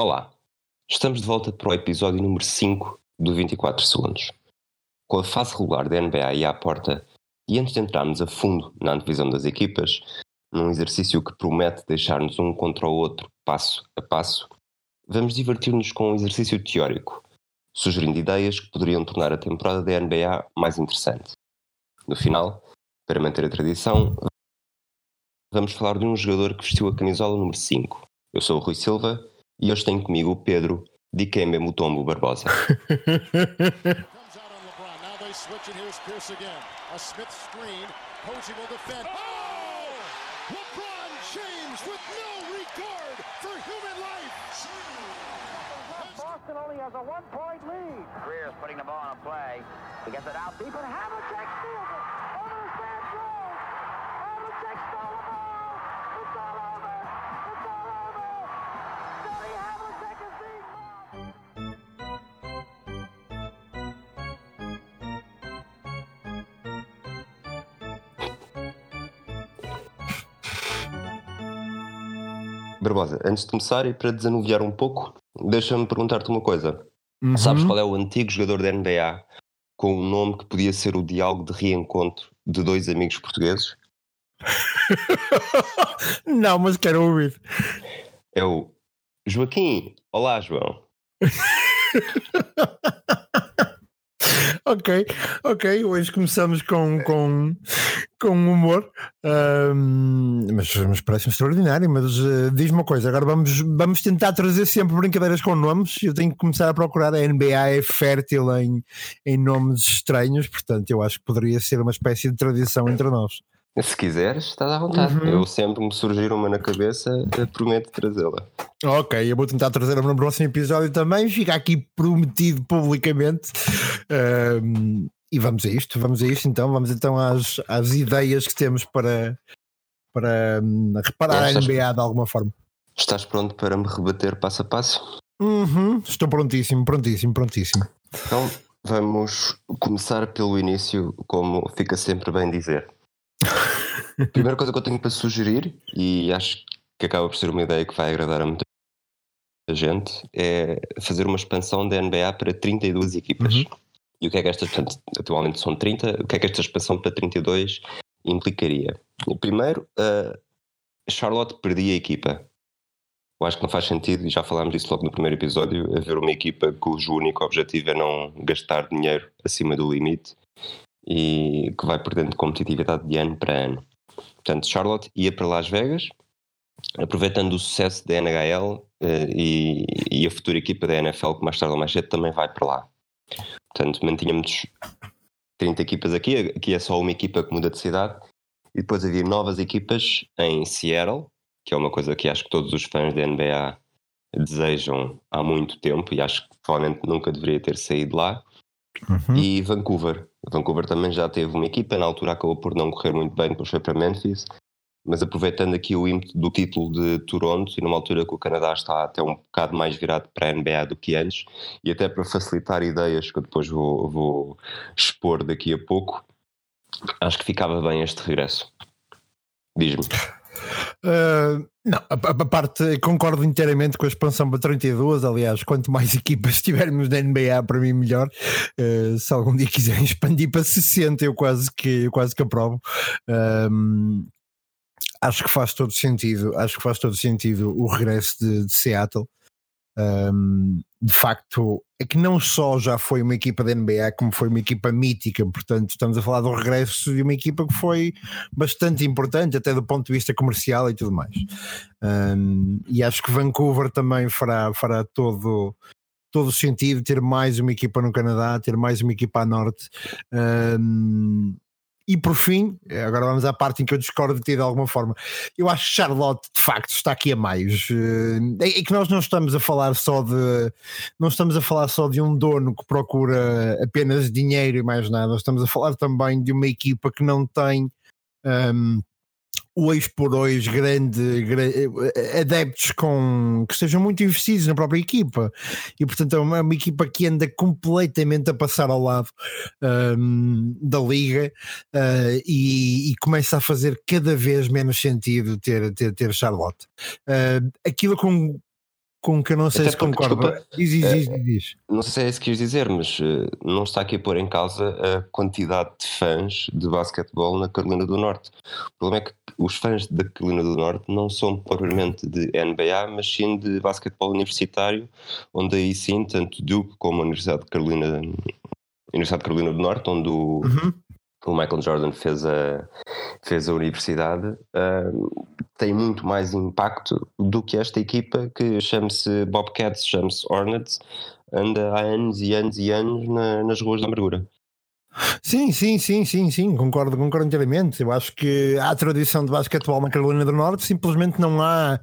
Olá, estamos de volta para o episódio número 5 do 24 Segundos. Com a fase regular da NBA e à porta, e antes de entrarmos a fundo na antevisão das equipas, num exercício que promete deixar-nos um contra o outro passo a passo, vamos divertir-nos com um exercício teórico, sugerindo ideias que poderiam tornar a temporada da NBA mais interessante. No final, para manter a tradição, vamos falar de um jogador que vestiu a camisola número 5. Eu sou o Rui Silva e hoje tenho comigo o Pedro Dikembe Mutombo Barbosa. Boston only has a one-point lead. Greer's putting the ball on a play. He gets it out deep, and Havlicek steals it. Barbosa, antes de começar e para desanuviar um pouco, deixa-me perguntar-te uma coisa. Uhum. Sabes qual é o antigo jogador da NBA com um nome que podia ser o diálogo de reencontro de dois amigos portugueses? Não, mas quero ouvir. É o Joaquim. Olá, João. ok, ok. Hoje começamos com, com, com humor, Ahm, mas, mas parece extraordinário. Mas eh, diz-me uma coisa: agora vamos, vamos tentar trazer sempre brincadeiras com nomes. Eu tenho que começar a procurar. A NBA é fértil em, em nomes estranhos, portanto, eu acho que poderia ser uma espécie de tradição entre nós. Se quiseres, estás à vontade. Uhum. Eu sempre me surgir uma na cabeça, eh, prometo trazê-la. Ok, eu vou tentar trazer no próximo episódio também. Fica aqui prometido publicamente. Ahm, e vamos a isto, vamos a isto então. Vamos então às, às ideias que temos para, para hum, reparar a NBA de alguma forma. Estás pronto para me rebater passo a passo? Uhum, estou prontíssimo, prontíssimo, prontíssimo. Então vamos começar pelo início, como fica sempre bem dizer. A primeira coisa que eu tenho para sugerir, e acho que acaba por ser uma ideia que vai agradar a muita gente, é fazer uma expansão da NBA para 32 equipas. Uhum. E o que é que esta, portanto, atualmente são 30, o que é que esta expansão para 32 implicaria? Primeiro, a Charlotte perdia a equipa. Eu acho que não faz sentido, e já falámos disso logo no primeiro episódio, haver uma equipa cujo único objetivo é não gastar dinheiro acima do limite e que vai perdendo competitividade de ano para ano. Portanto, Charlotte ia para Las Vegas, aproveitando o sucesso da NHL eh, e, e a futura equipa da NFL, que mais tarde ou mais cedo também vai para lá. Portanto, mantínhamos 30 equipas aqui, aqui é só uma equipa que muda de cidade, e depois havia novas equipas em Seattle, que é uma coisa que acho que todos os fãs da NBA desejam há muito tempo, e acho que provavelmente nunca deveria ter saído lá, Uhum. e Vancouver. Vancouver também já teve uma equipa, na altura acabou por não correr muito bem, depois foi para Memphis, mas aproveitando aqui o ímpeto do título de Toronto, e numa altura que o Canadá está até um bocado mais virado para a NBA do que antes, e até para facilitar ideias que eu depois vou, vou expor daqui a pouco, acho que ficava bem este regresso. Diz-me. Uh, não, a, a- parte concordo inteiramente com a expansão para 32. Aliás, quanto mais equipas tivermos na NBA, para mim, melhor. Uh, se algum dia quiserem expandir para 60, eu quase que, eu quase que aprovo. Um, acho que faz todo sentido. Acho que faz todo sentido o regresso de, de Seattle. Um, de facto, é que não só já foi uma equipa da NBA, como foi uma equipa mítica. Portanto, estamos a falar do regresso de uma equipa que foi bastante importante, até do ponto de vista comercial e tudo mais. Um, e acho que Vancouver também fará, fará todo, todo o sentido ter mais uma equipa no Canadá, ter mais uma equipa a norte. E por fim, agora vamos à parte em que eu discordo de ti de alguma forma. Eu acho que Charlotte de facto está aqui a mais. Eh, É que nós não estamos a falar só de não estamos a falar só de um dono que procura apenas dinheiro e mais nada. Estamos a falar também de uma equipa que não tem um, hoje por hoje grande, gra- adeptos com que estejam muito investidos na própria equipa e portanto é uma, uma equipa que anda completamente a passar ao lado um, da liga uh, e, e começa a fazer cada vez menos sentido ter, ter, ter Charlotte. Uh, aquilo com com que eu não sei Até se porque, concorda. desculpa, Diz, diz, diz, diz, diz. Não sei se é isso que quis dizer, mas eh, não está aqui a pôr em causa a quantidade de fãs de basquetebol na Carolina do Norte. O problema é que os fãs da Carolina do Norte não são propriamente de NBA, mas sim de basquetebol universitário, onde aí sim, tanto Duke como a Universidade de Carolina, Universidade de Carolina do Norte, onde o, Uhum. o Michael Jordan fez a, fez a universidade, ah, tem muito mais impacto do que esta equipa que chama-se Bobcats, chama-se Hornets, anda há anos e anos e anos na- nas ruas da amargura. Sim, sim, sim, sim, sim, concordo, concordo inteiramente. Eu acho que há tradição de basquetebol na Carolina do Norte, simplesmente não há,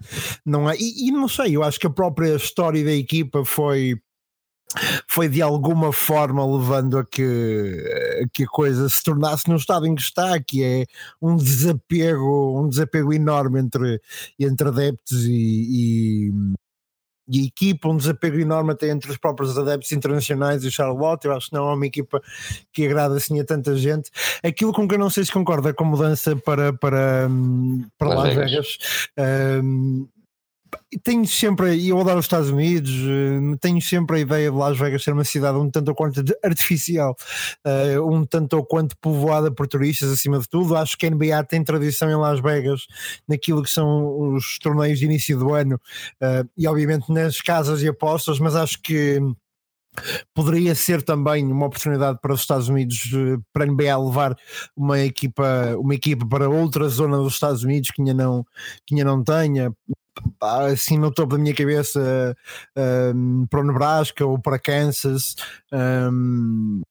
não há, e, e não sei, eu acho que a própria história da equipa foi foi de alguma forma levando a que, a que a coisa se tornasse no estado em que está, que é um desapego, um desapego enorme entre, entre adeptos e, e, e equipa, um desapego enorme até entre os próprios adeptos internacionais e o Charlotte. Eu acho que não é uma equipa que agrada assim a tanta gente. Aquilo com que eu não sei se concorda com a mudança para, para, hum, para Las Las Vegas. Vegas. hum, tenho sempre, e eu adoro os Estados Unidos, hum, tenho sempre a ideia de Las Vegas ser uma cidade um tanto ou quanto artificial, eh, um tanto ou quanto povoada por turistas acima de tudo. Acho que a NBA tem tradição em Las Vegas naquilo que são os torneios de início do ano eh, e obviamente nas casas e apostas, mas acho que poderia ser também uma oportunidade para os Estados Unidos eh, para a NBA levar uma equipa, uma equipa para outra zona dos Estados Unidos que ainda não, que ainda não tenha. Pá, Assim no topo da minha cabeça um, para o Nebraska ou para Kansas um,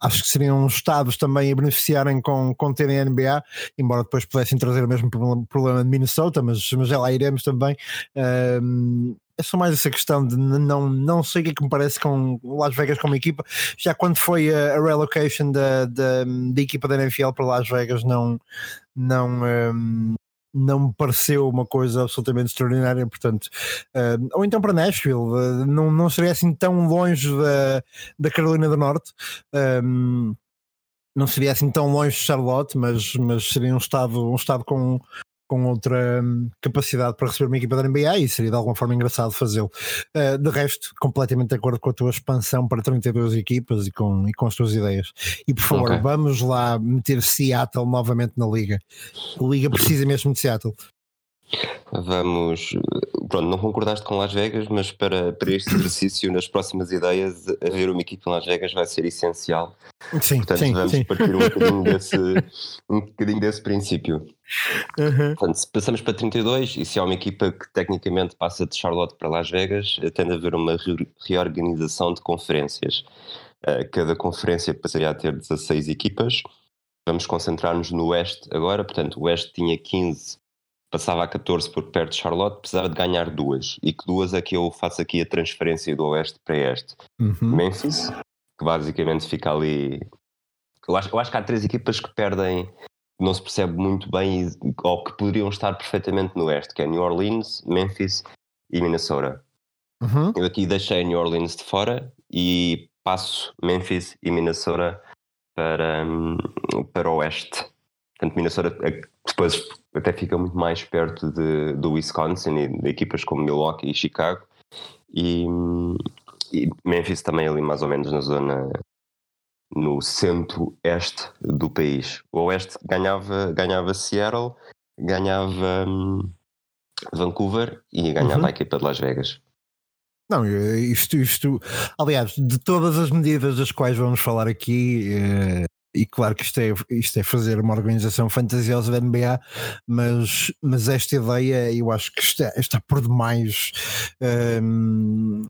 acho que seriam estados também a beneficiarem com, com terem a NBA, embora depois pudessem trazer o mesmo problema, de Minnesota, mas, mas já lá iremos também. Um, é só mais essa questão de não, não sei o que é que me parece com Las Vegas como equipa. Já quando foi a, a relocation da, da, da equipa da NFL para Las Vegas, não, não, um, não me pareceu uma coisa absolutamente extraordinária. Portanto, um, ou então para Nashville, uh, não, não seria assim tão longe da, da Carolina do Norte. Um, não seria assim tão longe de Charlotte, mas, mas seria um estado, um estado com, com outra hum, capacidade para receber uma equipa da NBA e seria de alguma forma engraçado fazê-lo. Uh, de resto, completamente de acordo com a tua expansão para 32 equipas e com, e com as tuas ideias. E por favor, Ok. vamos lá meter Seattle novamente na liga. A liga precisa mesmo de Seattle. Vamos. Pronto, não concordaste com Las Vegas, mas para, para este exercício, nas próximas ideias, haver uma equipa em Las Vegas vai ser essencial. Sim, Portanto, sim, vamos sim. partir um bocadinho desse, um bocadinho desse princípio. Uhum. Portanto, se passamos para 32 e se há uma equipa que tecnicamente passa de Charlotte para Las Vegas, tende a haver uma re- reorganização de conferências. Eh, Cada conferência passaria a ter 16 equipas. Vamos concentrar-nos no Oeste agora. Portanto, o Oeste tinha 15, passava a 14 por perto de Charlotte, precisava de ganhar duas. E que duas é que eu faço aqui a transferência do Oeste para Este? Uhum. Memphis, que basicamente fica ali. Eu acho, eu acho que há três equipas que perdem, não se percebe muito bem, ou que poderiam estar perfeitamente no Oeste, que é New Orleans, Memphis e Minnesota. Uhum. Eu aqui deixei New Orleans de fora e passo Memphis e Minnesota para, hum, para o Oeste. Portanto, Minnesota eh, depois até fica muito mais perto de, do Wisconsin e de equipas como Milwaukee e Chicago. E, e Memphis também ali mais ou menos na zona no centro-este do país. O Oeste ganhava, ganhava Seattle, ganhava hum, Vancouver e ganhava Uhum. a equipa de Las Vegas. Não, isto, isto, aliás, de todas as medidas das quais vamos falar aqui, eh, e claro que isto é, isto é fazer uma organização fantasiosa da NBA, mas, mas esta ideia eu acho que está, está por demais. ehm,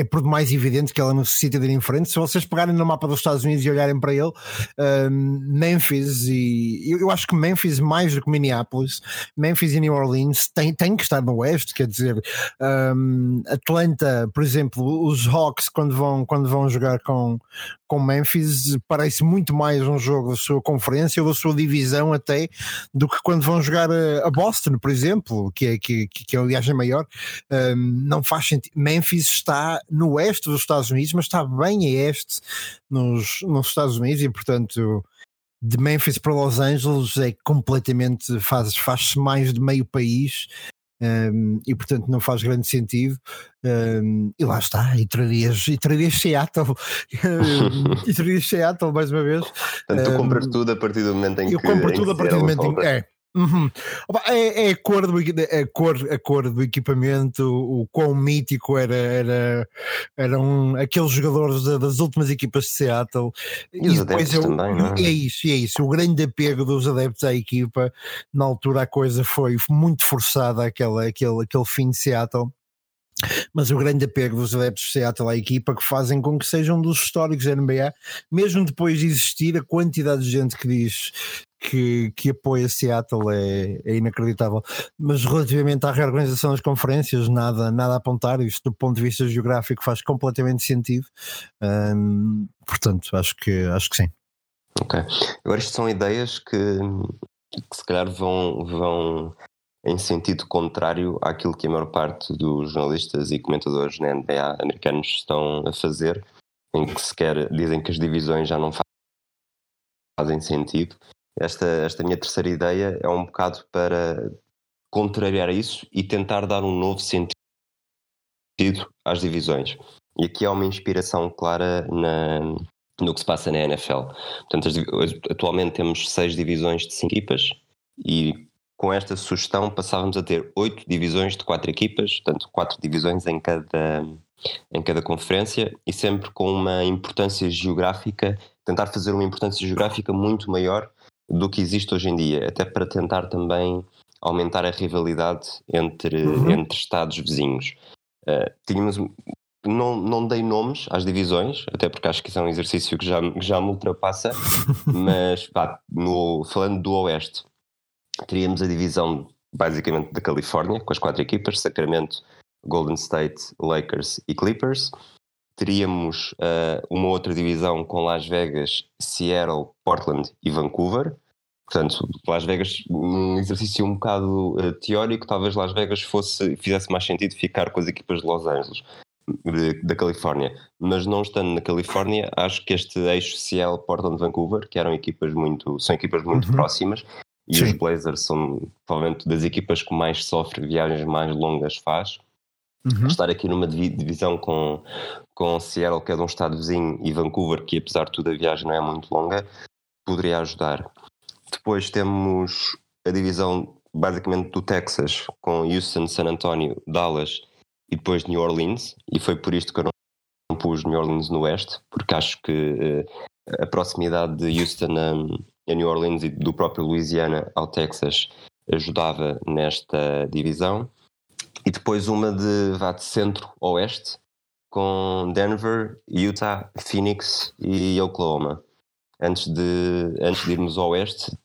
é por demais evidente que ela necessita de ir em frente. Se vocês pegarem no mapa dos Estados Unidos e olharem para ele, Memphis e eu, eu acho que Memphis mais do que Minneapolis, Memphis e New Orleans têm, têm que estar no Oeste, quer dizer, um, Atlanta, por exemplo, os Hawks quando vão, quando vão jogar com, com Memphis parece muito mais um jogo da sua conferência ou da sua divisão até do que quando vão jogar a, a Boston, por exemplo, que é, que, que, que é aliás é maior. Um, não faz sentido. Memphis está no oeste dos Estados Unidos, mas está bem a este nos, nos Estados Unidos e portanto de Memphis para Los Angeles é completamente faz, faz-se mais de meio país um, e portanto não faz grande sentido. Um, e lá está, e trarias, e trarias Seattle, e trarias Seattle mais uma vez. Portanto, tu compras tudo a partir do momento em eu que. Eu compro tudo a partir do momento em que. É, Uhum. É, é, a, cor do, a, cor, a cor do equipamento, o, o quão mítico era, era, eram aqueles jogadores das últimas equipas de Seattle. E, e depois eu, também, é? é isso, é isso. O grande apego dos adeptos à equipa, na altura a coisa foi muito forçada, aquele, aquele, aquele fim de Seattle mas o grande apego dos adeptos de Seattle à equipa que fazem com que sejam dos históricos da NBA, mesmo depois de existir a quantidade de gente que diz que, que apoia Seattle é, é, inacreditável. Mas relativamente à reorganização das conferências, nada, nada a apontar. Isto do ponto de vista geográfico faz completamente sentido. Portanto, acho que, acho que sim. Ok. Agora, isto são ideias que, que se calhar vão, vão em sentido contrário àquilo que a maior parte dos jornalistas e comentadores na NBA americanos estão a fazer, em que sequer dizem que as divisões já não fazem sentido esta, esta minha terceira ideia é um bocado para contrariar isso e tentar dar um novo sentido às divisões. E aqui há uma inspiração clara na, no que se passa na NFL. Portanto, as, atualmente temos seis divisões de cinco equipas e com esta sugestão passávamos a ter oito divisões de quatro equipas, portanto, quatro divisões em cada, em cada conferência e sempre com uma importância geográfica, tentar fazer uma importância geográfica muito maior do que existe hoje em dia, até para tentar também aumentar a rivalidade entre, uhum. entre estados vizinhos. Uh, tínhamos, não, não dei nomes às divisões, até porque acho que isso é um exercício que já, que já me ultrapassa, mas pá, no, falando do Oeste, teríamos a divisão basicamente da Califórnia, com as quatro equipas, Sacramento, Golden State, Lakers e Clippers. Teríamos uh, uma outra divisão com Las Vegas, Seattle, Portland e Vancouver. Portanto, Las Vegas, um exercício um bocado uh, teórico, talvez Las Vegas fosse, fizesse mais sentido ficar com as equipas de Los Angeles, de, da Califórnia. Mas não estando na Califórnia, acho que este eixo Seattle, Portland, Vancouver, que eram equipas muito, são equipas muito uhum. próximas, e Sim. os Blazers são provavelmente das equipas que mais sofre viagens mais longas faz. Uhum. Estar aqui numa divisão com, com Seattle, que é de um estado vizinho, e Vancouver, que apesar de tudo a viagem não é muito longa, poderia ajudar. Depois temos a divisão basicamente do Texas, com Houston, San Antonio, Dallas e depois New Orleans, e foi por isto que eu não pus New Orleans no Oeste, porque acho que uh, a proximidade de Houston a New Orleans e do próprio Louisiana ao Texas ajudava nesta divisão e depois uma de, vá de centro-oeste com Denver, Utah, Phoenix e Oklahoma. Antes de, antes de irmos ao oeste,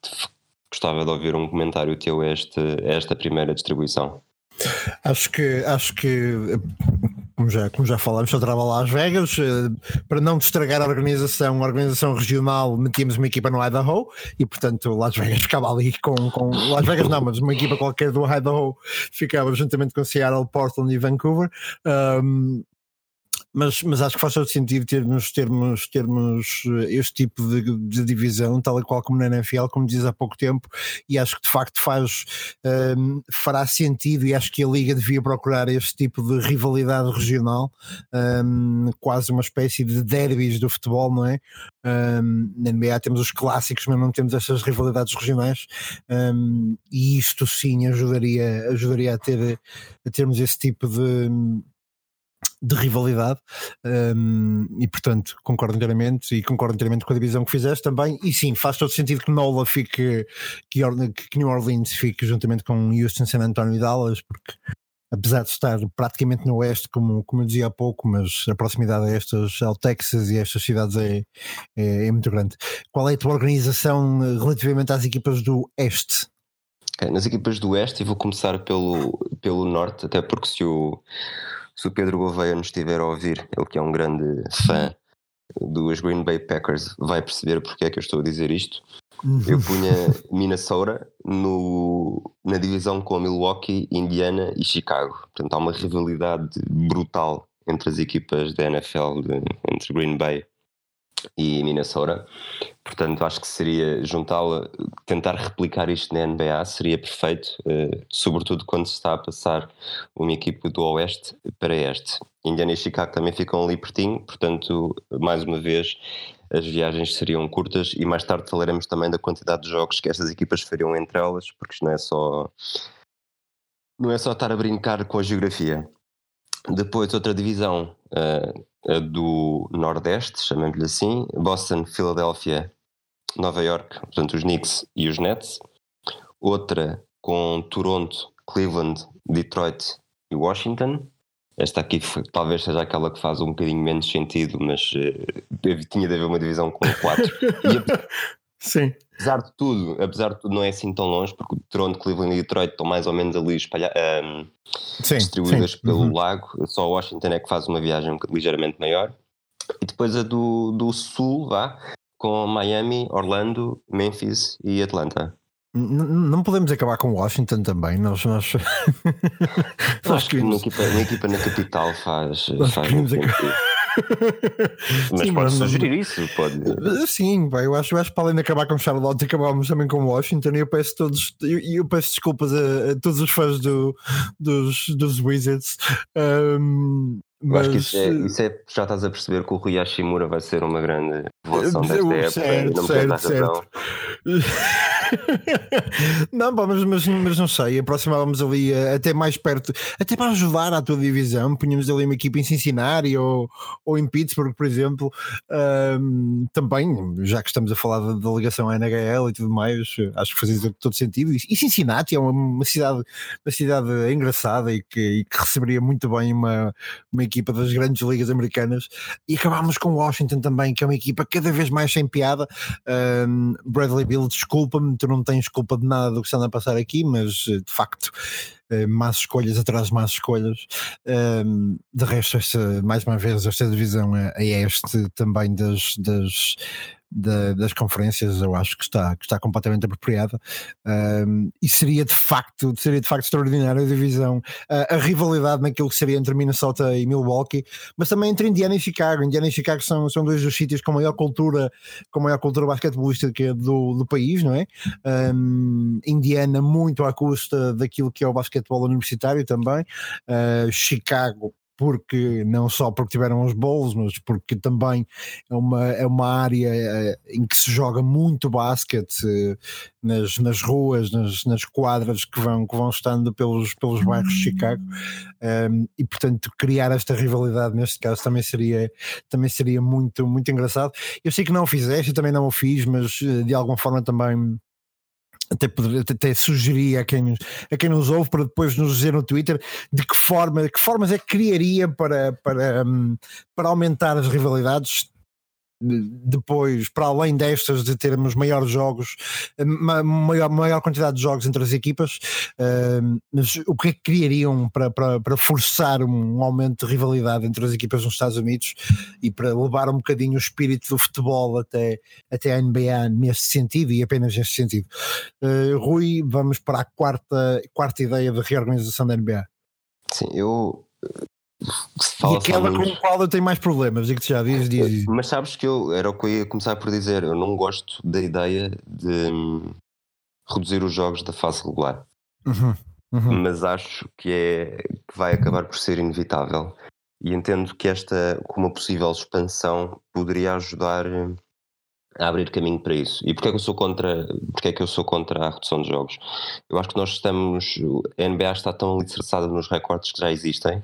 gostava de ouvir um comentário teu a, esta primeira distribuição. Acho que, acho que como já, como já falámos, eu trabalho lá Vegas, eh, para não estragar a organização, a organização regional, metíamos uma equipa no Idaho e, portanto, Las Vegas ficava ali com, com Las Vegas não, mas uma equipa qualquer do Idaho ficava juntamente com Seattle, Portland e Vancouver. Um, mas, mas acho que faz todo sentido termos, termos, termos eh, este tipo de, de, divisão, tal e qual como na NFL, como diz há pouco tempo, e acho que de facto faz, um, ehm, fará sentido, e acho que a Liga devia procurar este tipo de rivalidade regional, um, ehm, quase uma espécie de derbys do futebol, não é? Um, ehm, na NBA temos os clássicos, mas não temos estas rivalidades regionais, e isto sim ajudaria, ajudaria a, ter, a termos esse tipo de de rivalidade um, e portanto concordo inteiramente e concordo inteiramente com a divisão que fizeste também e sim, faz todo sentido que Nola fique que, que New Orleans fique juntamente com Houston, San Antonio e Dallas porque apesar de estar praticamente no oeste como, como eu dizia há pouco mas a proximidade a estas, ao Texas e a estas cidades é, é, é muito grande qual é a tua organização relativamente às equipas do Este? nas equipas do Oeste eu vou começar pelo, pelo Norte até porque se o se o Pedro Gouveia nos estiver a ouvir, ele que é um grande fã dos Green Bay Packers, vai perceber porque é que eu estou a dizer isto. Eu punha Minnesota no, na divisão com Milwaukee, Indiana e Chicago. Portanto, há uma rivalidade brutal entre as equipas da NFL, de, entre Green Bay e Minnesota. Portanto, acho que seria juntá-la, tentar replicar isto na NBA seria perfeito, uh, sobretudo quando se está a passar uma equipe do Oeste para Este. Indiana e Chicago também ficam ali pertinho, portanto, mais uma vez, as viagens seriam curtas e mais tarde falaremos também da quantidade de jogos que estas equipas fariam entre elas, porque isto não é só não é só estar a brincar com a geografia. Depois, outra divisão, uh, do Nordeste, chamemos-lhe assim, Boston, Filadélfia, Nova York, portanto os Knicks e os Nets. Outra com Toronto, Cleveland, Detroit e Washington. Esta aqui talvez seja aquela que faz um bocadinho menos sentido, mas uh, tinha de haver uma divisão com quatro. e, Sim. Apesar de tudo, apesar de tudo, não é assim tão longe, porque Toronto, Cleveland e Detroit estão mais ou menos ali espalha, um, sim, distribuídas sim. pelo uhum. lago. Só Washington é que faz uma viagem ligeiramente maior. E depois a do, do sul, vá, com Miami, Orlando, Memphis e Atlanta. Não podemos acabar com Washington também. Nós, nós... acho que uma equipa, uma equipa na capital faz, faz muito mas sim, pode sugerir não... isso, pode. Sim, pá, eu, acho, eu acho que para além de acabar com Charlotte, acabámos também com Washington. E eu peço todos, eu, eu peço desculpas a, a, todos os fãs do, dos, dos Wizards. Um, mas... acho que isso é, isso é, já estás a perceber que o Rui Hashimura vai ser uma grande revelação desta época. Certo, não certo, certo. não, pá, mas, mas, mas, não sei, aproximávamos ali eh, até mais perto, até para ajudar à tua divisão, punhamos ali uma equipa em Cincinnati ou, ou em Pittsburgh, por exemplo, um, também, já que estamos a falar da, à NHL e tudo mais, acho que fazia todo sentido. E Cincinnati é uma, uma, cidade, uma cidade engraçada e que, e que receberia muito bem uma, uma equipa das grandes ligas americanas. E acabámos com Washington também, que é uma equipa cada vez mais sem piada. Um, Bradley Bill, desculpa-me tu não tens culpa de nada do que está a passar aqui, mas eh, de facto, eh, más escolhas atrás de más escolhas. De resto, esta, mais uma vez, esta divisão é, é este também das, das da, das conferências, eu acho que está, que está completamente apropriada um, e seria de facto, seria de facto extraordinária a divisão, a, a, rivalidade naquilo que seria entre Minnesota e Milwaukee, mas também entre Indiana e Chicago. Indiana e Chicago são, são dois dos sítios com maior cultura, com maior cultura basquetebolística do, do país, não é? Um, Indiana muito à custa daquilo que é o basquetebol universitário também, uh, Chicago porque não só porque tiveram os bowls, mas porque também é uma, é uma área eh, em que se joga muito basquete eh, nas, nas ruas, nas, nas quadras que vão, que vão estando pelos, pelos bairros de Chicago um, e portanto criar esta rivalidade neste caso também seria, também seria muito, muito engraçado. Eu sei que não o fizeste, também não o fiz, mas eh, de alguma forma também até, poder, até sugerir a quem, a quem nos ouve para depois nos dizer no Twitter de que forma, que formas é que criaria para, para, hum, para aumentar as rivalidades depois, para além destas de termos maiores jogos, maior, maior quantidade de jogos entre as equipas, uh, mas o que é que criariam para, para, para, forçar um aumento de rivalidade entre as equipas nos Estados Unidos e para levar um bocadinho o espírito do futebol até, até a NBA nesse sentido e apenas nesse sentido? Uh, Rui, vamos para a quarta, quarta ideia de reorganização da NBA. Sim, eu e aquela com a qual eu tenho mais problemas, digo-te já, diz, diz. Mas sabes que eu era o que eu ia começar por dizer, eu não gosto da ideia de hum, reduzir os jogos da fase regular. Uhum, uhum. Mas acho que é que vai acabar por ser inevitável. E entendo que esta, com uma possível expansão, poderia ajudar hum, a abrir caminho para isso. E porquê é que eu sou contra, porquê é que eu sou contra a redução de jogos? Eu acho que nós estamos, a NBA está tão alicerçada nos recordes que já existem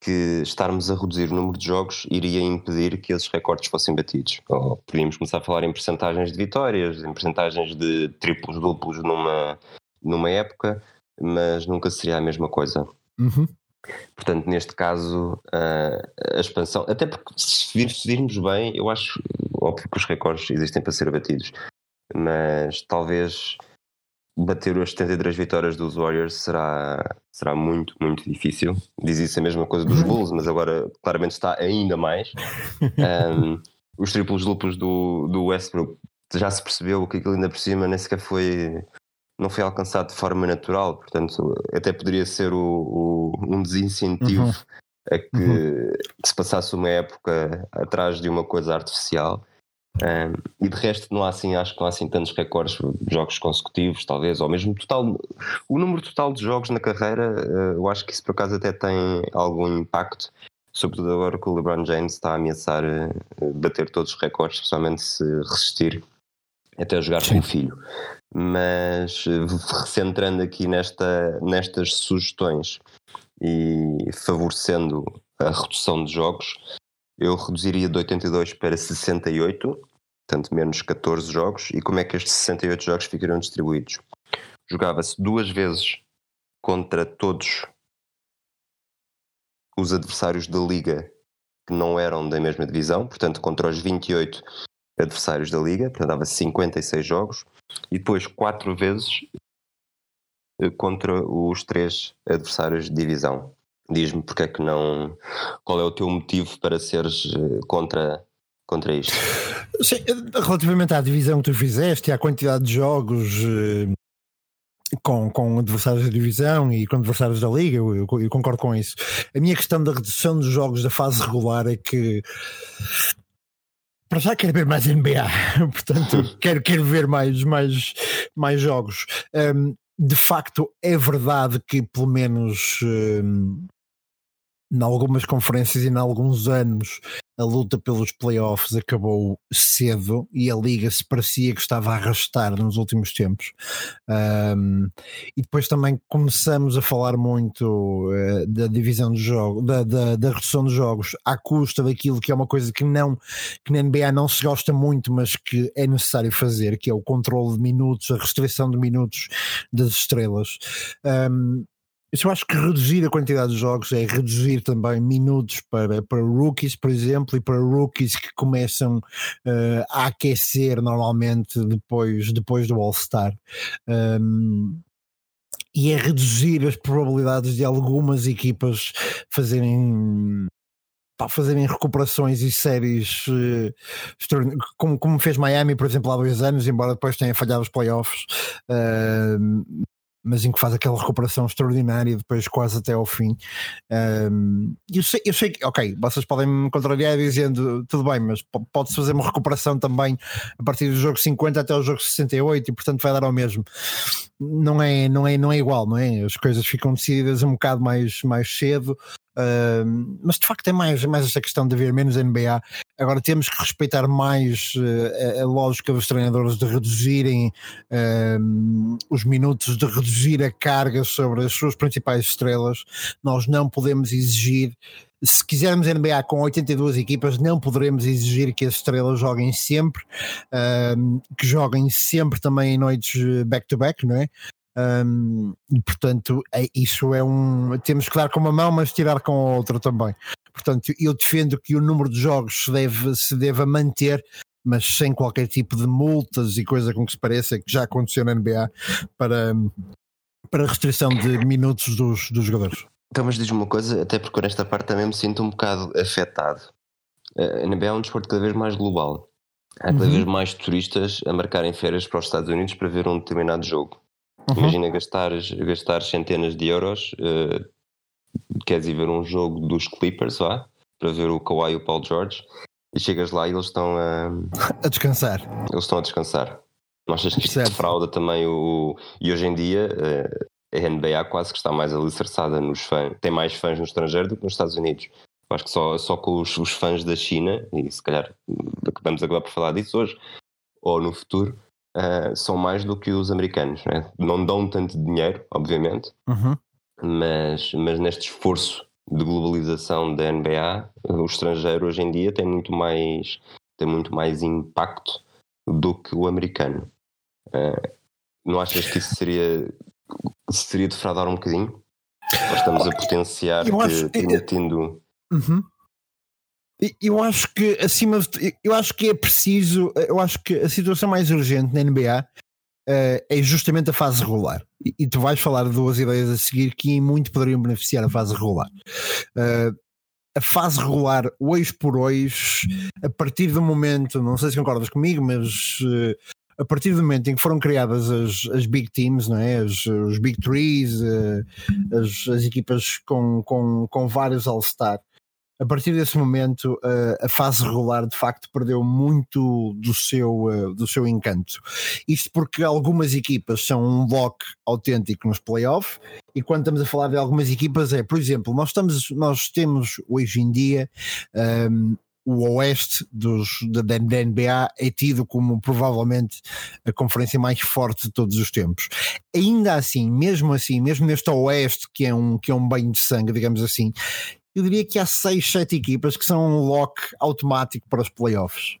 que estarmos a reduzir o número de jogos iria impedir que esses recordes fossem batidos. Ou podíamos começar a falar em percentagens de vitórias, em percentagens de triplos, duplos numa, numa época, mas nunca seria a mesma coisa. Uhum. Portanto, neste caso, a expansão, até porque se virmos bem, eu acho óbvio que os recordes existem para ser batidos, mas talvez bater as 73 vitórias dos Warriors será, será muito, muito difícil. Diz isso a mesma coisa dos Bulls, mas agora claramente está ainda mais. Um, os triplos lupos do, do Westbrook já se percebeu que aquilo ainda por cima nem sequer foi não foi alcançado de forma natural, portanto até poderia ser o, o um desincentivo a que, Uhum. que se passasse uma época atrás de uma coisa artificial. Um, e de resto não há assim, acho que não há assim tantos recordes de jogos consecutivos, talvez, ou mesmo total, o número total de jogos na carreira, uh, eu acho que isso por acaso até tem algum impacto, sobretudo agora que o LeBron James está a ameaçar uh, bater todos os recordes, especialmente se resistir até jogar Sim. com o filho. Mas recentrando aqui nesta, nestas sugestões e favorecendo a redução de jogos, eu reduziria de 82 para 68, portanto menos 14 jogos. E como é que estes 68 jogos ficariam distribuídos? Jogava-se duas vezes contra todos os adversários da liga que não eram da mesma divisão, portanto contra os 28 adversários da liga, portanto dava 56 jogos, e depois quatro vezes eh, contra os três adversários de divisão. Diz-me porque é que não. Qual é o teu motivo para seres eh, contra, contra isto? Sim, relativamente à divisão que tu fizeste e à quantidade de jogos eh, com, com adversários da divisão e com adversários da liga, eu, eu- concordo com isso. A minha questão da redução dos jogos da fase regular é que para já quero ver mais NBA, portanto quero, quero ver mais, mais, mais jogos. Hum, de facto, é verdade que pelo menos hum, em algumas conferências e em alguns anos a luta pelos playoffs acabou cedo e a liga se parecia que estava a arrastar nos últimos tempos. Um, e depois também começamos a falar muito eh, da divisão de jogo, da, da, da redução de jogos à custa daquilo que é uma coisa que não que na NBA não se gosta muito, mas que é necessário fazer, que é o controle de minutos, a restrição de minutos das estrelas. Um, eu acho que reduzir a quantidade de jogos é reduzir também minutos para, para rookies, por exemplo, e para rookies que começam eh, a aquecer normalmente depois, depois do All-Star. Um, e é reduzir as probabilidades de algumas equipas fazerem pá, fazerem recuperações e séries extraordi- como, como fez Miami, por exemplo, há dois anos, embora depois tenha falhado os playoffs, eh, mas em que faz aquela recuperação extraordinária depois quase até ao fim. Um, eu, sei, eu sei que, ok, vocês podem me contrariar dizendo tudo bem, mas po- pode-se fazer uma recuperação também a partir do jogo 50 até o jogo 68 e portanto vai dar ao mesmo. Não é, não é, não é igual, não é? As coisas ficam decididas um bocado mais, mais cedo. Mas de facto é mais, mais esta questão de haver menos NBA. Agora temos que respeitar mais eh, a, a lógica dos treinadores de reduzirem um, os minutos, de reduzir a carga sobre as suas principais estrelas. Nós não podemos exigir. Se quisermos NBA com 82 equipas, não poderemos exigir que as estrelas joguem sempre, que joguem sempre também em noites eh, back-to-back, não é? Um, e portanto, é- isso é um. Temos que dar com uma mão, mas tirar com a outra também. Portanto, eu defendo que o número de jogos se deve, se deva manter, mas sem qualquer tipo de multas e coisa com que se pareça, que já aconteceu na NBA, para, para restrição de minutos dos, dos jogadores. Então, mas diz-me uma coisa, até porque nesta parte também me sinto um bocado afetado. A NBA é um desporto cada vez mais global. Há cada Uhum. vez mais turistas a marcarem férias para os Estados Unidos para ver um determinado jogo. Uhum. Imagina gastar, gastar centenas de euros, eh, queres ir ver um jogo dos Clippers, vá, para ver o Kawhi e o Paul George, e chegas lá e eles estão a, A descansar. eles estão a descansar. Não achas que isto defrauda também o. E hoje em dia eh, a NBA quase que está mais alicerçada nos fãs, tem mais fãs no estrangeiro do que nos Estados Unidos. Acho que só, só com os, os fãs da China, e se calhar vamos acabar por falar disso hoje, ou no futuro, eh, são mais do que os americanos. Né? Não dão tanto dinheiro, obviamente, Uhum. mas, mas neste esforço de globalização da NBA, o estrangeiro hoje em dia tem muito mais, tem muito mais impacto do que o americano. Eh, não achas que isso seria, seria defraudar um bocadinho? Ou estamos a potenciar Eu que acho- permitindo. Uhum. Eu acho que acima eu acho que é preciso, eu acho que a situação mais urgente na NBA eh, é justamente a fase regular. E, e tu vais falar de duas ideias a seguir que muito poderiam beneficiar a fase regular. Eh, a fase regular, hoje por hoje, a partir do momento, não sei se concordas comigo, mas eh, a partir do momento em que foram criadas as, as big teams, não é? As, os big trees, uh, as, as, equipas com, com, com vários All-Star, a partir desse momento a fase regular de facto perdeu muito do seu, uh, do seu encanto. Isto porque algumas equipas são um bloco autêntico nos playoffs e quando estamos a falar de algumas equipas é, por exemplo, nós, estamos, nós temos hoje em dia um, ehm, o Oeste dos, da, da NBA é tido como provavelmente a conferência mais forte de todos os tempos. Ainda assim, mesmo assim, mesmo neste Oeste que é um, que é um banho de sangue, digamos assim, eu diria que há 6, 7 equipas que são um lock automático para os playoffs.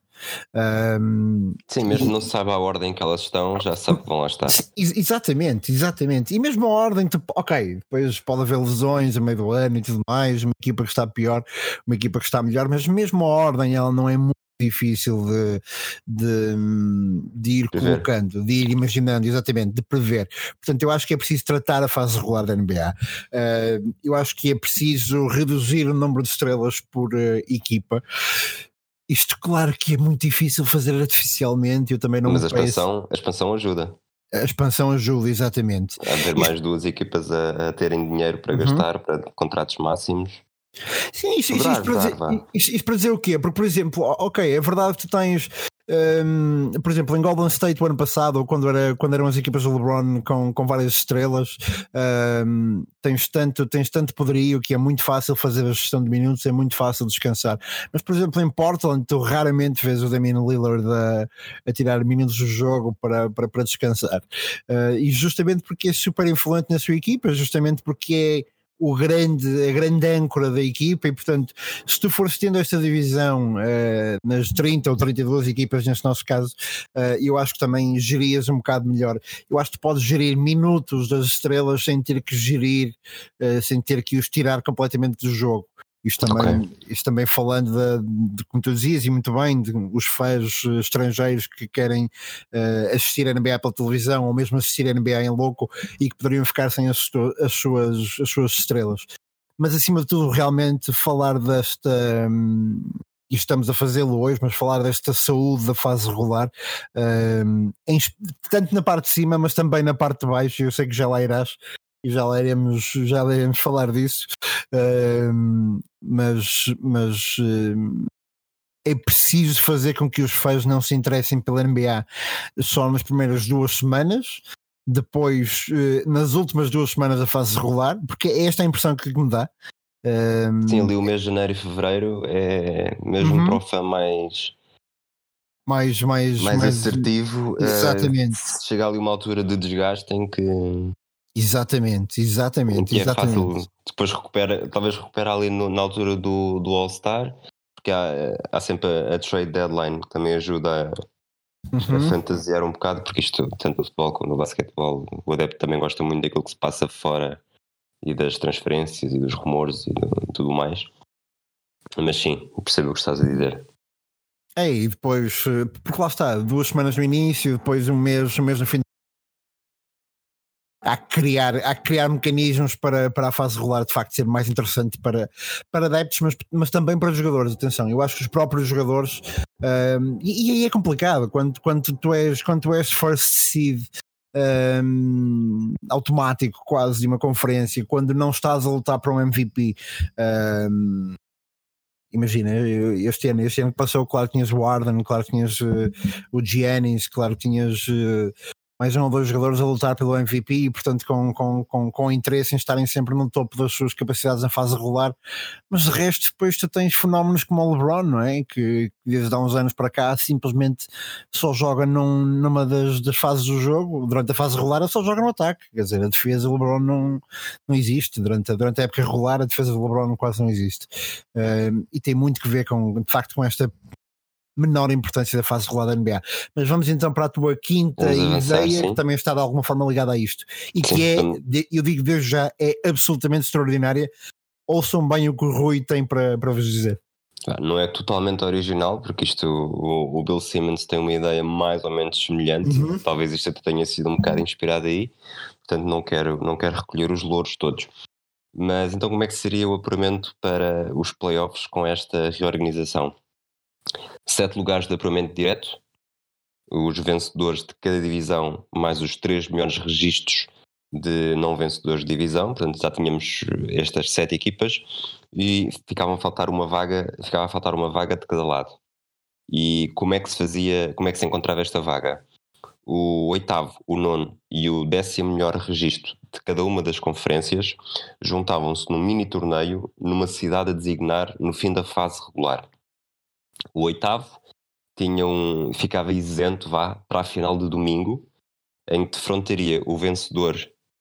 Um, Sim, mesmo não se sabe a ordem que elas estão, já sabe que vão lá estar. Exatamente, exatamente. E mesmo a ordem, ok, depois pode haver lesões a meio do ano e tudo mais, uma equipa que está pior, uma equipa que está melhor, mas mesmo a ordem ela não é muito difícil de, de, de ir colocando, de ir imaginando, exatamente, de prever. Portanto, eu acho que é preciso tratar a fase regular da NBA. Uh, eh, eu acho que é preciso reduzir o número de estrelas por uh, equipa. Isto, claro, que é muito difícil fazer artificialmente. Eu também não Mas a expansão, a expansão ajuda. A expansão ajuda, exatamente. A haver mais duas equipas a, a terem dinheiro para uhum. gastar, para contratos máximos. Sim, isto, isto, isto, para dizer, isto, para dizer, o quê? Porque, por exemplo, ok, é verdade que tu tens, um, por exemplo, em Golden State o ano passado, quando, era, quando eram as equipas do LeBron com, com várias estrelas, um, tens, tanto, tens tanto poderio que é muito fácil fazer a gestão de minutos, é muito fácil descansar. Mas, por exemplo, em Portland, tu raramente vês o Damian Lillard a, a tirar minutos do jogo para, para, para descansar. Uh, e justamente porque é super influente na sua equipa, justamente porque é o grande, a grande âncora da equipa e portanto se tu fores tendo esta divisão uh, nas 30 ou 32 equipas neste nosso caso uh, eu acho que também gerias um bocado melhor. Eu acho que podes gerir minutos das estrelas sem ter que gerir uh, sem ter que os tirar completamente do jogo isto também, okay. isto também falando de, de, como tu dizias, e muito bem, de os fãs estrangeiros que querem uh, assistir a NBA pela televisão ou mesmo assistir a NBA em louco e que poderiam ficar sem as, as, suas, as suas estrelas. Mas acima de tudo, realmente falar desta. Hum, e estamos a fazê-lo hoje, mas falar desta saúde da fase regular, um, em, tanto na parte de cima, mas também na parte de baixo. Eu sei que já lá irás, e já lá iremos, já lá iremos falar disso, uh, mas, mas uh, é preciso fazer com que os fãs não se interessem pela NBA só nas primeiras duas semanas, depois uh, nas últimas duas semanas da fase regular, porque é esta a impressão que me dá. Sim, ali o mês de janeiro e fevereiro é mesmo uhum. para o fã mais mais, mais, mais, mais assertivo. Eh, exatamente. Uh, chega ali uma altura de desgaste em que Exatamente, exatamente. Que exatamente. é fácil, depois recupera, talvez recupera ali no, na altura do, do All-Star, porque há, há sempre a, a, trade deadline que também ajuda a, uhum. a fantasiar um bocado, porque isto, tanto no futebol como no basquetebol, o adepto também gosta muito daquilo que se passa fora e das transferências e dos rumores e do, tudo mais. Mas sim, percebo o que estás a dizer. É, e depois, eh, porque lá está, duas semanas no início, depois um mês, um mês no fim há que criar, que criar mecanismos para, para a fase regular de facto ser mais interessante para, para adeptos, mas, mas também para jogadores. Atenção, eu acho que os próprios jogadores um, e, aí é complicado quando, quando tu és quando tu és first seed um, automático quase de uma conferência, quando não estás a lutar para um MVP. Um, imagina, este ano, este ano que passou, claro que tinhas o Arden, claro que tinhas uh, o Giannis, claro que tinhas uh, mais um ou dois jogadores a lutar pelo MVP e, portanto, com, com, com, com interesse em estarem sempre no topo das suas capacidades na fase regular. Mas de resto, depois tu tens fenómenos como o LeBron, não é? Que, desde há uns anos para cá simplesmente só joga num, numa das, das fases do jogo, durante a fase regular, só joga no ataque. Quer dizer, a defesa do LeBron não, não existe. Durante durante a época regular, a defesa do LeBron quase não existe. Uh, e tem muito que ver com, de facto, com esta menor importância da fase regular da NBA. Mas vamos então para a tua quinta ideia, que também está de alguma forma ligada a isto, e que é, eu digo desde já, é absolutamente extraordinária. Ouçam bem o que o Rui tem para, para vos dizer. Não é totalmente original, porque isto o, o, Bill Simmons tem uma ideia mais ou menos semelhante. Uhum. Talvez isto até tenha sido um bocado inspirado aí, portanto não quero, não quero recolher os louros todos. Mas então, como é que seria o apuramento para os playoffs com esta reorganização? Sete lugares de apuramento direto, os vencedores de cada divisão, mais os três melhores registros de não vencedores de divisão, portanto já tínhamos estas sete equipas e ficava a faltar uma vaga, ficava a faltar uma vaga de cada lado. E como é que se fazia, como é que se encontrava esta vaga? O oitavo, o nono e o décimo melhor registro de cada uma das conferências juntavam-se num mini torneio numa cidade a designar no fim da fase regular. O oitavo tinha um, ficava isento vá, para a final de domingo, em que defrontaria o vencedor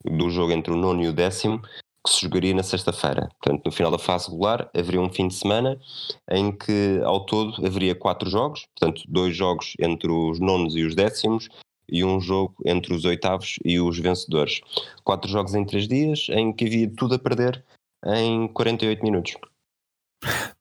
do jogo entre o nono e o décimo, que se jogaria na sexta-feira. Portanto, no final da fase regular, haveria um fim de semana em que, ao todo, haveria quatro jogos, portanto, dois jogos entre os nonos e os décimos e um jogo entre os oitavos e os vencedores. Quatro jogos em três dias, em que havia tudo a perder em 48 minutos.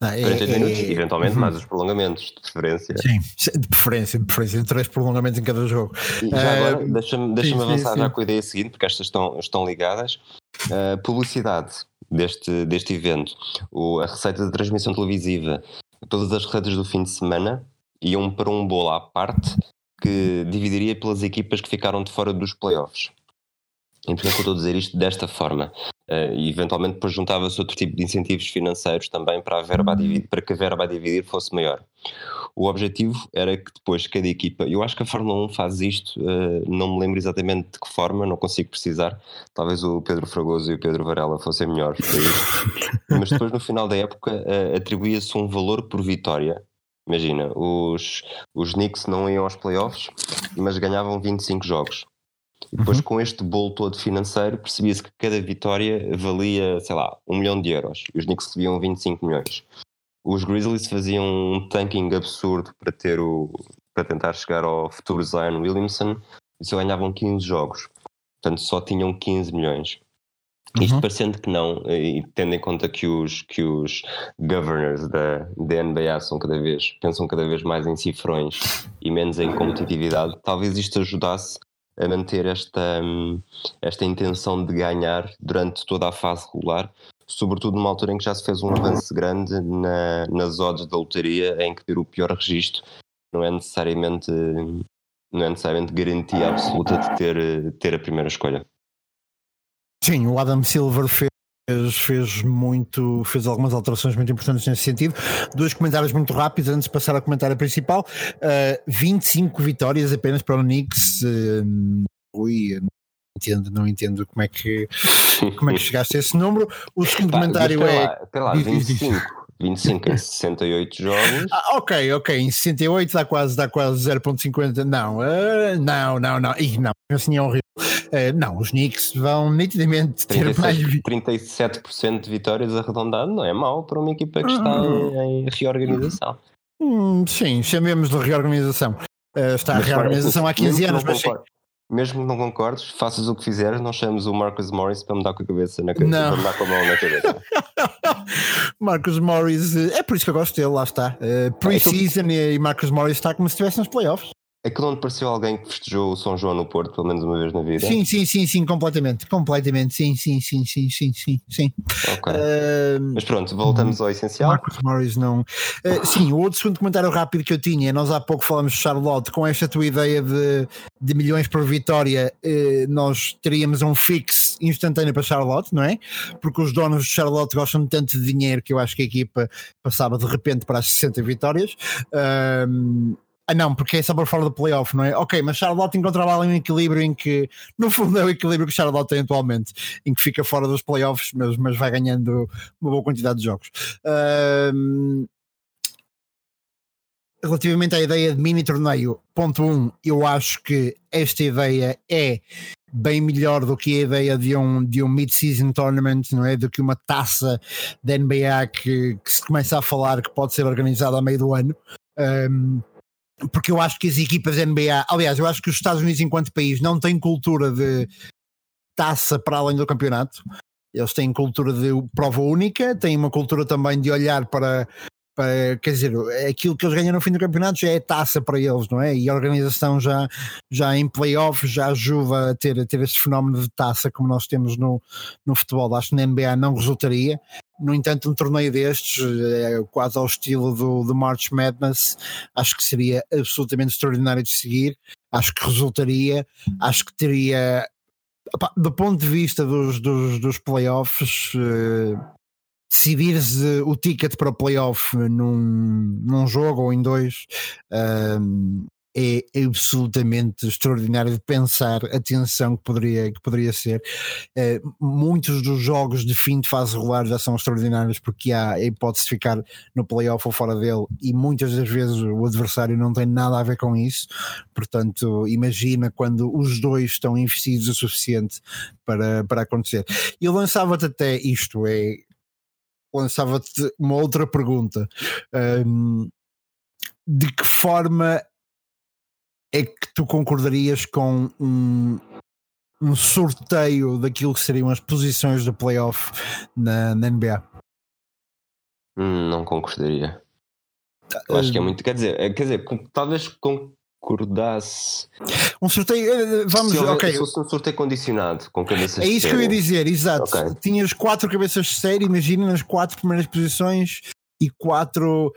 Não, é, 48 é, minutos, é, eventualmente uhum. mais os prolongamentos, de preferência. Sim, de preferência, de preferência, três prolongamentos em cada jogo. E já uh, agora, deixa-me deixa avançar sim, já com a ideia seguinte, porque estas estão, estão ligadas. Uh, publicidade deste, deste evento, o, a receita de transmissão televisiva, todas as receitas do fim de semana iam para um bolo à parte que dividiria pelas equipas que ficaram de fora dos playoffs. E porquê é que eu estou a dizer isto desta forma? Uh, e eventualmente depois juntava-se outro tipo de incentivos financeiros também para a, verba a dividir, para que a verba a dividir fosse maior. O objetivo era que depois cada equipa, eu acho que a Fórmula 1 faz isto, uh, não me lembro exatamente de que forma, não consigo precisar, talvez o Pedro Fragoso e o Pedro Varela fossem melhores para isto, mas depois no final da época uh, atribuía-se um valor por vitória. Imagina, os, os Knicks não iam aos playoffs, mas ganhavam 25 jogos. E depois, uhum. com este bolo todo financeiro, percebia-se que cada vitória valia, sei lá, um milhão de euros. E os Knicks recebiam 25 milhões. Os Grizzlies faziam um tanking absurdo para, ter o, para tentar chegar ao futuro Zion Williamson e só ganhavam 15 jogos. Portanto, só tinham 15 milhões. Uhum. Isto parecendo que não, e tendo em conta que os, que os governors da, da NBA são cada vez, pensam cada vez mais em cifrões e menos em competitividade, talvez isto ajudasse a manter esta, hum, esta intenção de ganhar durante toda a fase regular, sobretudo numa altura em que já se fez um avanço grande na, nas odds da lotaria, em que ter o pior registro não é necessariamente, não é necessariamente garantia absoluta de ter, ter a primeira escolha. Sim, o Adam Silver fez fez muito, fez algumas alterações muito importantes nesse sentido. Dois comentários muito rápidos antes de passar ao comentário principal. Uh, 25 vitórias apenas para o Knicks. Uh, ui, não entendo, não entendo como é que como é que chegaste a esse número. O segundo Pá, comentário é. Lá, lá, 25. 25 em 68 jogos. Ah, ok, ok. Em 68 dá quase, dá quase 0.50. Não, uh, não, não, não. Ih, não, assim é horrível. Uh, não, os Knicks vão nitidamente ter 37, mais. 37% de vitórias arredondado não é mau para uma equipa que está em, em reorganização. Hum, sim, chamemos de reorganização. Uh, está mas, a reorganização há 15 anos, mas sim mesmo que não concordes, faças o que fizeres, não chames o Marcus Morris para me dar com a cabeça na cabeça, não. para me dar com a mão na cabeça. Marcus Morris, eh, é por isso que eu gosto dele, lá está. Uh, Pre-season e Marcus Morris está como se estivesse nos playoffs. Aquilo onde pareceu alguém que festejou o São João no Porto, pelo menos uma vez na vida. Sim, sim, sim, sim, completamente. Completamente, sim, sim, sim, sim, sim, sim. sim. Uh, Mas pronto, voltamos ao essencial. Marcus Morris não. Uh, sim, o outro segundo comentário rápido que eu tinha, nós há pouco falamos de Charlotte, com esta tua ideia de, de milhões por vitória, uh, nós teríamos um fix instantâneo para Charlotte, não é? Porque os donos de Charlotte gostam tanto de dinheiro que eu acho que a equipa passava de repente para as 60 vitórias. Uh, ah, não, porque é só por fora do playoff, não é? Ok, mas Charlotte encontrava ali um equilíbrio em que, no fundo, é o equilíbrio que Charlotte tem atualmente, em que fica fora dos playoffs, mas, mas vai ganhando uma boa quantidade de jogos. Um, relativamente à ideia de mini torneio, ponto 1, um, eu acho que esta ideia é bem melhor do que a ideia de um, de um mid-season tournament, não é? Do que uma taça da NBA que, que, se começa a falar que pode ser organizada a meio do ano. Um, porque eu acho que as equipas NBA, aliás, eu acho que os Estados Unidos, enquanto país, não têm cultura de taça para além do campeonato. Eles têm cultura de prova única, têm uma cultura também de olhar para, para quer dizer, aquilo que eles ganham no fim do campeonato já é taça para eles, não é? E a organização já, já em playoff já ajuda a ter, a ter este fenómeno de taça como nós temos no, no futebol. Acho que na NBA não resultaria. No entanto, um torneio destes, é quase ao estilo do, do March Madness, acho que seria absolutamente extraordinário de seguir. Acho que resultaria, acho que teria, do ponto de vista dos, dos, dos playoffs, uh, decidir-se o ticket para o playoff num, num jogo ou em dois, uh, é absolutamente extraordinário de pensar a tensão que poderia, que poderia ser. Uh, muitos dos jogos de fim de fase regular já são extraordinários porque há a hipótese de ficar no playoff ou fora dele e muitas das vezes o adversário não tem nada a ver com isso. Portanto, imagina quando os dois estão investidos o suficiente para, para acontecer. Eu lançava-te até isto, é lançava-te uma outra pergunta. Um, de que forma é que tu concordarias com um, um sorteio daquilo que seriam as posições do playoff na, na NBA? Hum, não concordaria. Eu acho que é muito. Quer dizer, é, quer dizer talvez concordasse. Um sorteio. Eh, vamos, se ok. Se fosse um sorteio condicionado com cabeças É isso que eu ia dizer, exato. Ok. Tinhas quatro cabeças de série, imagina nas quatro primeiras posições e quatro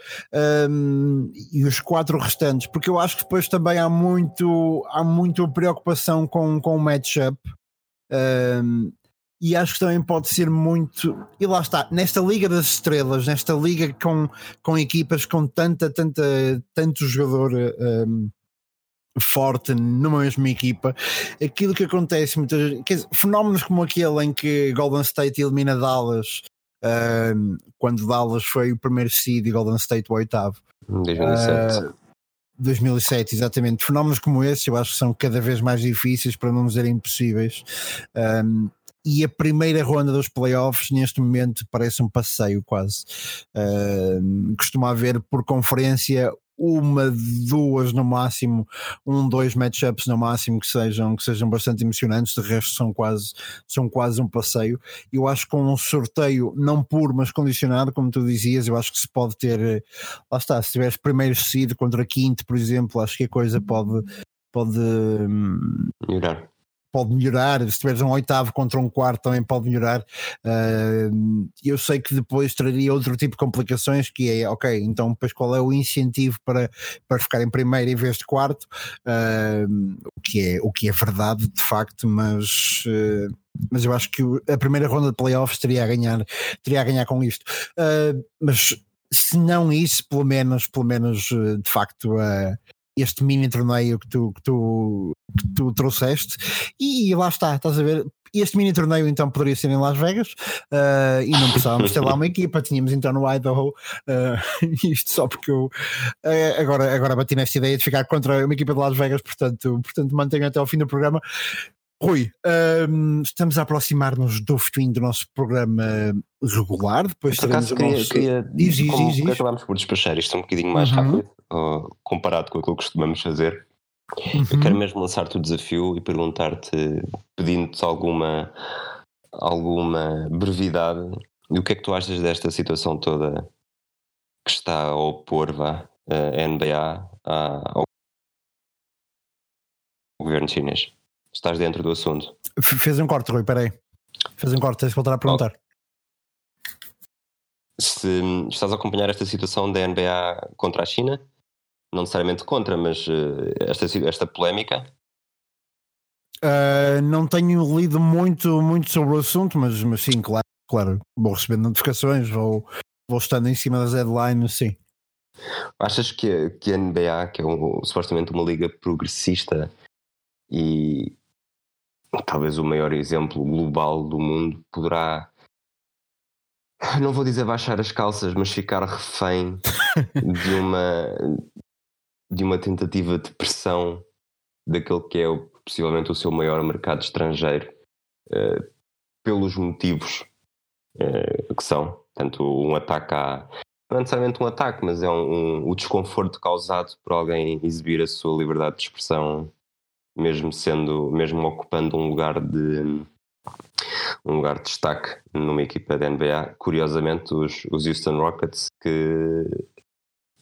um, e os quatro restantes, porque eu acho que depois também há muito há muito preocupação com, com o matchup um, e acho que também pode ser muito e lá está, nesta Liga das Estrelas, nesta liga com, com equipas com tanta, tanta, tanto jogador um, forte numa mesma equipa, aquilo que acontece muitas vezes, fenómenos como aquele em que Golden State elimina Dallas um, quando Dallas foi o primeiro seed e Golden State o oitavo. Em 2007. Uh, 2007, exatamente. Fenómenos como esse eu acho que são cada vez mais difíceis, para não dizer impossíveis. Um, e a primeira ronda dos playoffs neste momento parece um passeio quase. Uh, costuma haver por conferência uma, duas no máximo, um, dois matchups no máximo que sejam, que sejam bastante emocionantes, de resto são quase, são quase um passeio. Eu acho que com um sorteio, não puro, mas condicionado, como tu dizias, eu acho que se pode ter, lá está, se tiveres primeiro seed contra quinto, por exemplo, acho que a coisa pode, pode hum, Melhorar. Pode melhorar. Se tiveres um oitavo contra um quarto, também pode melhorar. Uh, eu sei que depois traria outro tipo de complicações, que é ok, então depois qual é o incentivo para, para ficar em primeiro em vez de quarto? Uh, o, que é, o que é verdade, de facto, mas. Uh, mas eu acho que a primeira ronda de playoffs teria a ganhar, teria a ganhar com isto. mas se não isso, pelo menos, pelo menos de facto, este mini torneio que tu, que tu, que tu trouxeste, e lá está, estás a ver? Este mini torneio então poderia ser em Las Vegas uh, e não precisávamos ter lá uma equipa, tínhamos então no Idaho, uh, isto só porque eu uh, agora, agora bati nesta ideia de ficar contra uma equipa de Las Vegas, portanto, portanto mantenho até ao fim do programa. Rui, um, estamos a aproximar-nos do fim do nosso programa regular. Depois Por acaso queria, nosso... queria diz, diz, como diz, acabámos por despachar isto um bocadinho mais Uhum. rápido uh, comparado com aquilo que costumamos fazer. Eu Uhum. quero mesmo lançar-te o desafio e perguntar-te, pedindo-te alguma, alguma brevidade, o que é que tu achas desta situação toda que está a opor vá, a NBA à- ao governo chinês? Estás dentro do assunto? Fez um corte, Rui, peraí. Fez um corte, tens de voltar a perguntar. Se estás a acompanhar esta situação da NBA contra a China, não necessariamente contra, mas eh, esta, esta polémica, Uh, não tenho lido muito, muito sobre o assunto, mas, mas sim, claro, claro. Vou recebendo notificações, vou, vou estando em cima das headlines, sim. Achas que, a- que a NBA, que é um- supostamente uma liga progressista e talvez o maior exemplo global do mundo, poderá, não vou dizer baixar as calças, mas ficar refém de uma, de uma tentativa de pressão daquele que é o- possivelmente o seu maior mercado estrangeiro, eh, pelos motivos eh, que são. Tanto um ataque à, não é necessariamente um ataque, mas é um, um- o desconforto causado por alguém exibir a sua liberdade de expressão, mesmo sendo, mesmo ocupando um lugar de um lugar de destaque numa equipa da NBA. Curiosamente, os, os Houston Rockets, que,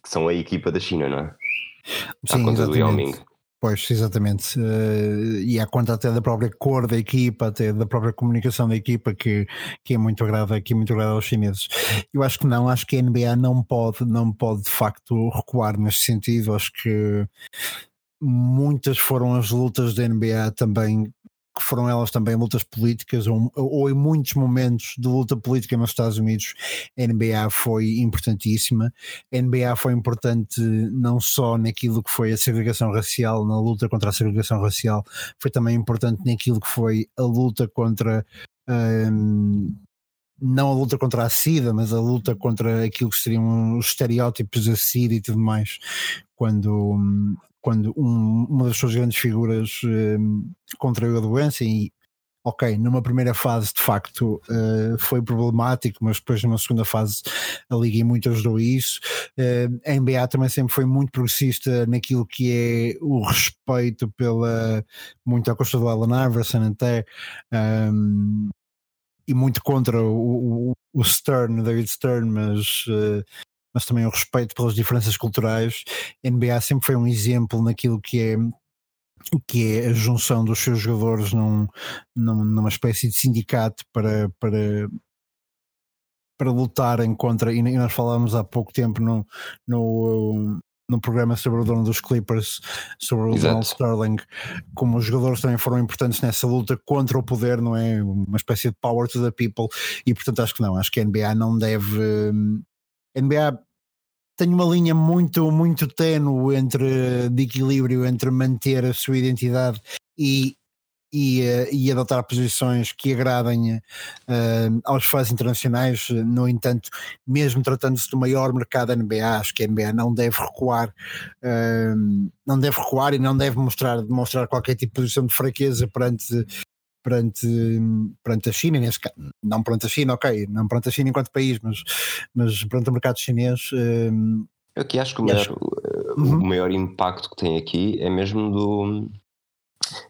que são a equipa da China, não é? À sim, conta do Yao Ming. exatamente. Pois, exatamente. Uh, e há conta até da própria cor da equipa, até da própria comunicação da equipa, que, que é muito agrada, que é muito agrada aos chineses. Eu acho que não, acho que a NBA não pode, não pode de facto recuar neste sentido. Acho que muitas foram as lutas da NBA também que foram elas também lutas políticas, ou, ou, em muitos momentos de luta política nos Estados Unidos, a NBA foi importantíssima. A NBA foi importante não só naquilo que foi a segregação racial, na luta contra a segregação racial, foi também importante naquilo que foi a luta contra. Um, não a luta contra a SIDA, mas a luta contra aquilo que seriam os estereótipos da SIDA e tudo mais, quando, quando um, uma das suas grandes figuras um, contraiu a doença e ok, numa primeira fase de facto uh, foi problemático, mas depois numa segunda fase a Liga muito ajudou isso. Uh, a NBA também sempre foi muito progressista naquilo que é o respeito pela, muito à custa do Alan Iverson até, um, e muito contra o, o, o Stern, David Stern, mas uh, mas também o respeito pelas diferenças culturais. A NBA sempre foi um exemplo naquilo que é que é a junção dos seus jogadores num, num, numa espécie de sindicato para, para, para lutarem contra, e nós falámos há pouco tempo no, no, no programa sobre o dono dos Clippers, sobre o Exato. Donald Sterling, como os jogadores também foram importantes nessa luta contra o poder, não é? Uma espécie de power to the people, e portanto acho que não, acho que a NBA não deve. A NBA tem uma linha muito, muito tenue entre, de equilíbrio entre manter a sua identidade e, e, uh, e adotar posições que agradem uh, aos fãs internacionais. No entanto, mesmo tratando-se do maior mercado NBA, acho que a NBA não deve recuar, uh, não deve recuar e não deve mostrar, demonstrar qualquer tipo de posição de fraqueza perante perante, perante a China, nesse caso, não perante a China, ok, não perante a China enquanto país, mas, mas perante o mercado chinês. Um, eu aqui acho que o maior. Uhum. o maior impacto que tem aqui é mesmo do,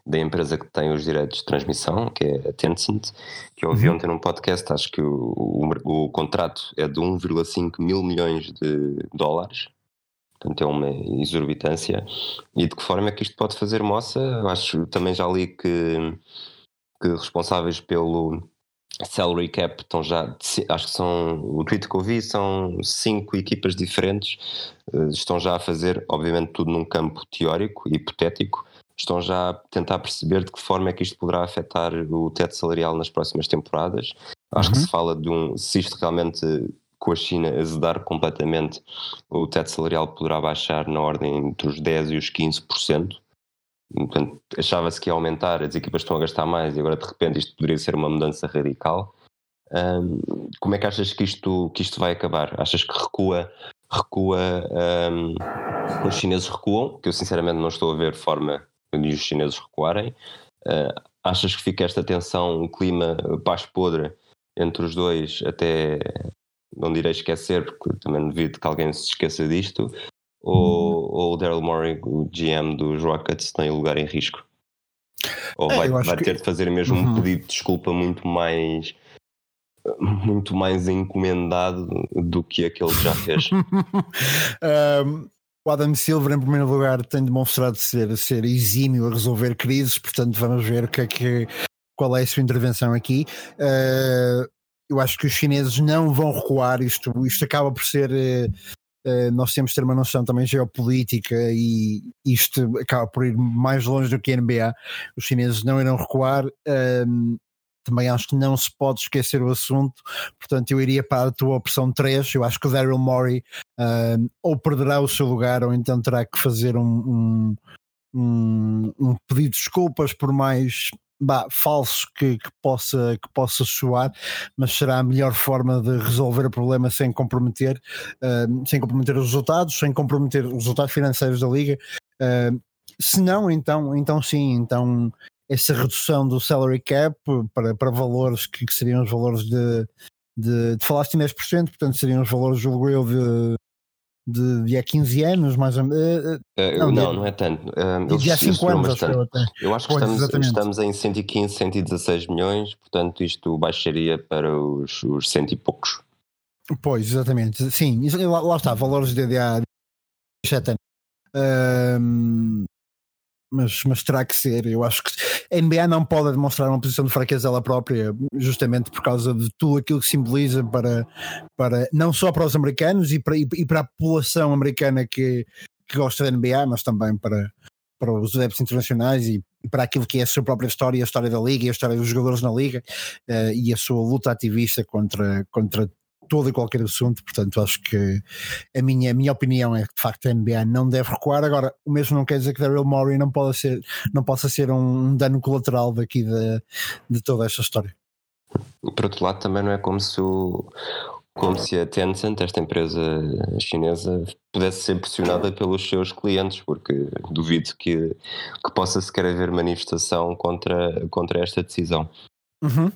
da empresa que tem os direitos de transmissão, que é a Tencent, que eu ouvi uhum. ontem num podcast, acho que o, o, o contrato é de 1,5 mil milhões de dólares, portanto é uma exorbitância, e de que forma é que isto pode fazer moça? Eu acho, também já li que que responsáveis pelo salary cap estão já, acho que são, o tweet que eu vi são cinco equipas diferentes, eh, estão já a fazer, obviamente tudo num campo teórico hipotético, estão já a tentar perceber de que forma é que isto poderá afetar o teto salarial nas próximas temporadas. Acho uhum. que se fala de um, se isto realmente com a China azedar completamente, o teto salarial poderá baixar na ordem entre os 10% e os 15%. Achava-se que ia aumentar, as equipas estão a gastar mais e agora de repente isto poderia ser uma mudança radical. Um, como é que achas que isto, que isto vai acabar? Achas que recua, recua, um, os chineses recuam? Que eu sinceramente não estou a ver forma de os chineses recuarem. Uh, achas que fica esta tensão, um clima paz podre entre os dois até não direi esquecer, porque também devido que alguém se esqueça disto, ou, ou o Daryl Morey, o GM dos Rockets, tem lugar em risco? Ou é, vai, vai ter que... de fazer mesmo uhum. um pedido de desculpa muito mais muito mais encomendado do que aquele que já fez. um, o Adam Silver, em primeiro lugar, tem demonstrado ser, ser exímio a resolver crises, portanto, vamos ver o que é que, qual é a sua intervenção aqui. Uh, eu acho que os chineses não vão recuar, isto, isto acaba por ser Uh, nós temos de ter uma noção também geopolítica e isto acaba por ir mais longe do que a NBA. Os chineses não irão recuar. Uh, também acho que não se pode esquecer o assunto, portanto eu iria para a tua opção 3. Eu acho que o Daryl Morey uh, ou perderá o seu lugar ou então terá que fazer um, um, um, um pedido de desculpas por mais bah, falso que, que, possa, que possa soar, mas será a melhor forma de resolver o problema sem comprometer, uh, sem comprometer os resultados, sem comprometer os resultados financeiros da liga. Uh, se não, então, então sim, então essa redução do salary cap para, para valores que, que seriam os valores de, de, de falaste em 10%, portanto seriam os valores, julgo eu, de de, de há 15 anos, mais ou menos. Uh, não, não, não, é tanto. Uh, de há 5 anos, acho eu, eu acho que pois, estamos, estamos em 115, 116 milhões, portanto isto baixaria para os, os cento e poucos. Pois, exatamente. Sim, lá, lá está, valores de, de há 7 anos. Mas, mas terá que ser. Eu acho que a NBA não pode demonstrar uma posição de fraqueza ela própria, justamente por causa de tudo aquilo que simboliza para, para não só para os americanos e para, e para a população americana que, que gosta da NBA, mas também para, para os adeptos internacionais e, para aquilo que é a sua própria história, a história da liga a história dos jogadores na liga uh, e a sua luta ativista contra, contra todo e qualquer assunto, portanto acho que a minha, a minha opinião é que de facto a NBA não deve recuar, agora o mesmo não quer dizer que Daryl Morey não, pode ser, não possa ser um dano colateral daqui de, de toda esta história. Por outro lado também não é como se o, como se a Tencent, esta empresa chinesa, pudesse ser pressionada pelos seus clientes, porque duvido que, que possa sequer haver manifestação contra, contra esta decisão. Uhum,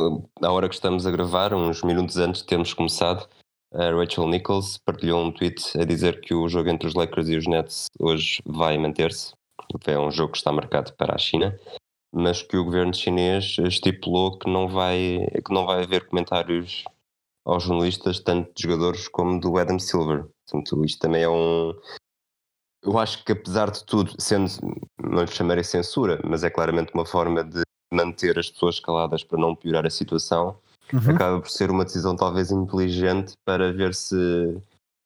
uhum. Na hora que estamos a gravar, uns minutos antes de termos começado, a Rachel Nichols partilhou um tweet a dizer que o jogo entre os Lakers e os Nets hoje vai manter-se. É um jogo que está marcado para a China, mas que o governo chinês estipulou que não vai, que não vai haver comentários aos jornalistas, tanto de jogadores como do Adam Silver. Portanto, isto também é um. Eu acho que, apesar de tudo, sendo, não lhe chamarei censura, mas é claramente uma forma de manter as pessoas caladas para não piorar a situação, uhum. acaba por ser uma decisão talvez inteligente para ver se,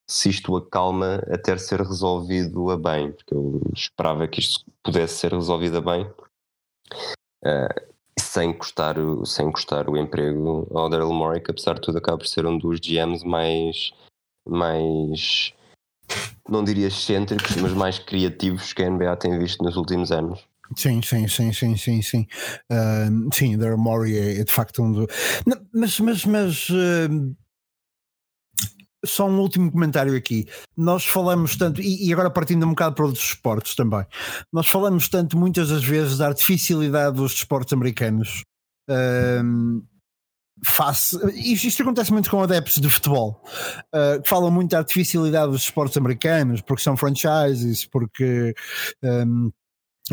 se isto acalma até ser resolvido a bem, porque eu esperava que isto pudesse ser resolvido a bem. Uh, sem custar, sem custar o emprego ao Daryl Morey, que apesar de tudo acaba por ser um dos GMs mais, mais não diria excêntricos, mas mais criativos que a NBA tem visto nos últimos anos. Sim, sim, sim, sim, sim, sim. Uh, sim, Daryl Morey é, é, de facto um do. Não, mas, mas, mas uh, só um último comentário aqui. Nós falamos tanto, e, e, agora partindo um bocado para outros esportes também, nós falamos tanto muitas das vezes da artificialidade dos desportos americanos. Um, face, isto, isto, acontece muito com adeptos de futebol, uh, que falam muito da artificialidade dos esportes americanos, porque são franchises, porque. Um,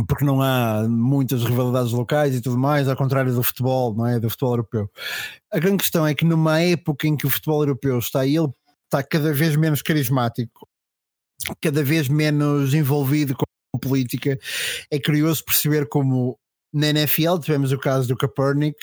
porque não há muitas rivalidades locais e tudo mais, ao contrário do futebol, não é? Do futebol europeu. A grande questão é que numa época em que o futebol europeu está ele está cada vez menos carismático, cada vez menos envolvido com política. É curioso perceber como na NFL tivemos o caso do Kaepernick,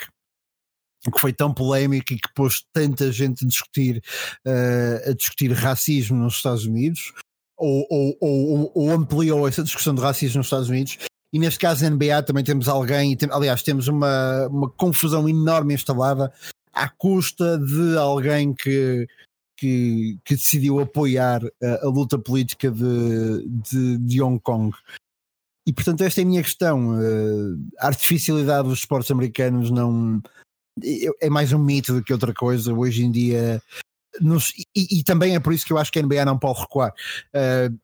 que foi tão polémico e que pôs tanta gente a discutir, uh, a discutir racismo nos Estados Unidos, ou, ou, ou, ou, ampliou essa discussão de racismo nos Estados Unidos. E neste caso, na NBA, também temos alguém, aliás, temos uma, uma confusão enorme instalada à custa de alguém que que, que decidiu apoiar a, a luta política de, de, de, Hong Kong. E portanto, esta é a minha questão. Uh, a artificialidade dos esportes americanos não é, é mais um mito do que outra coisa. Hoje em dia, nos, e, e, também é por isso que eu acho que a NBA não pode recuar. Uh,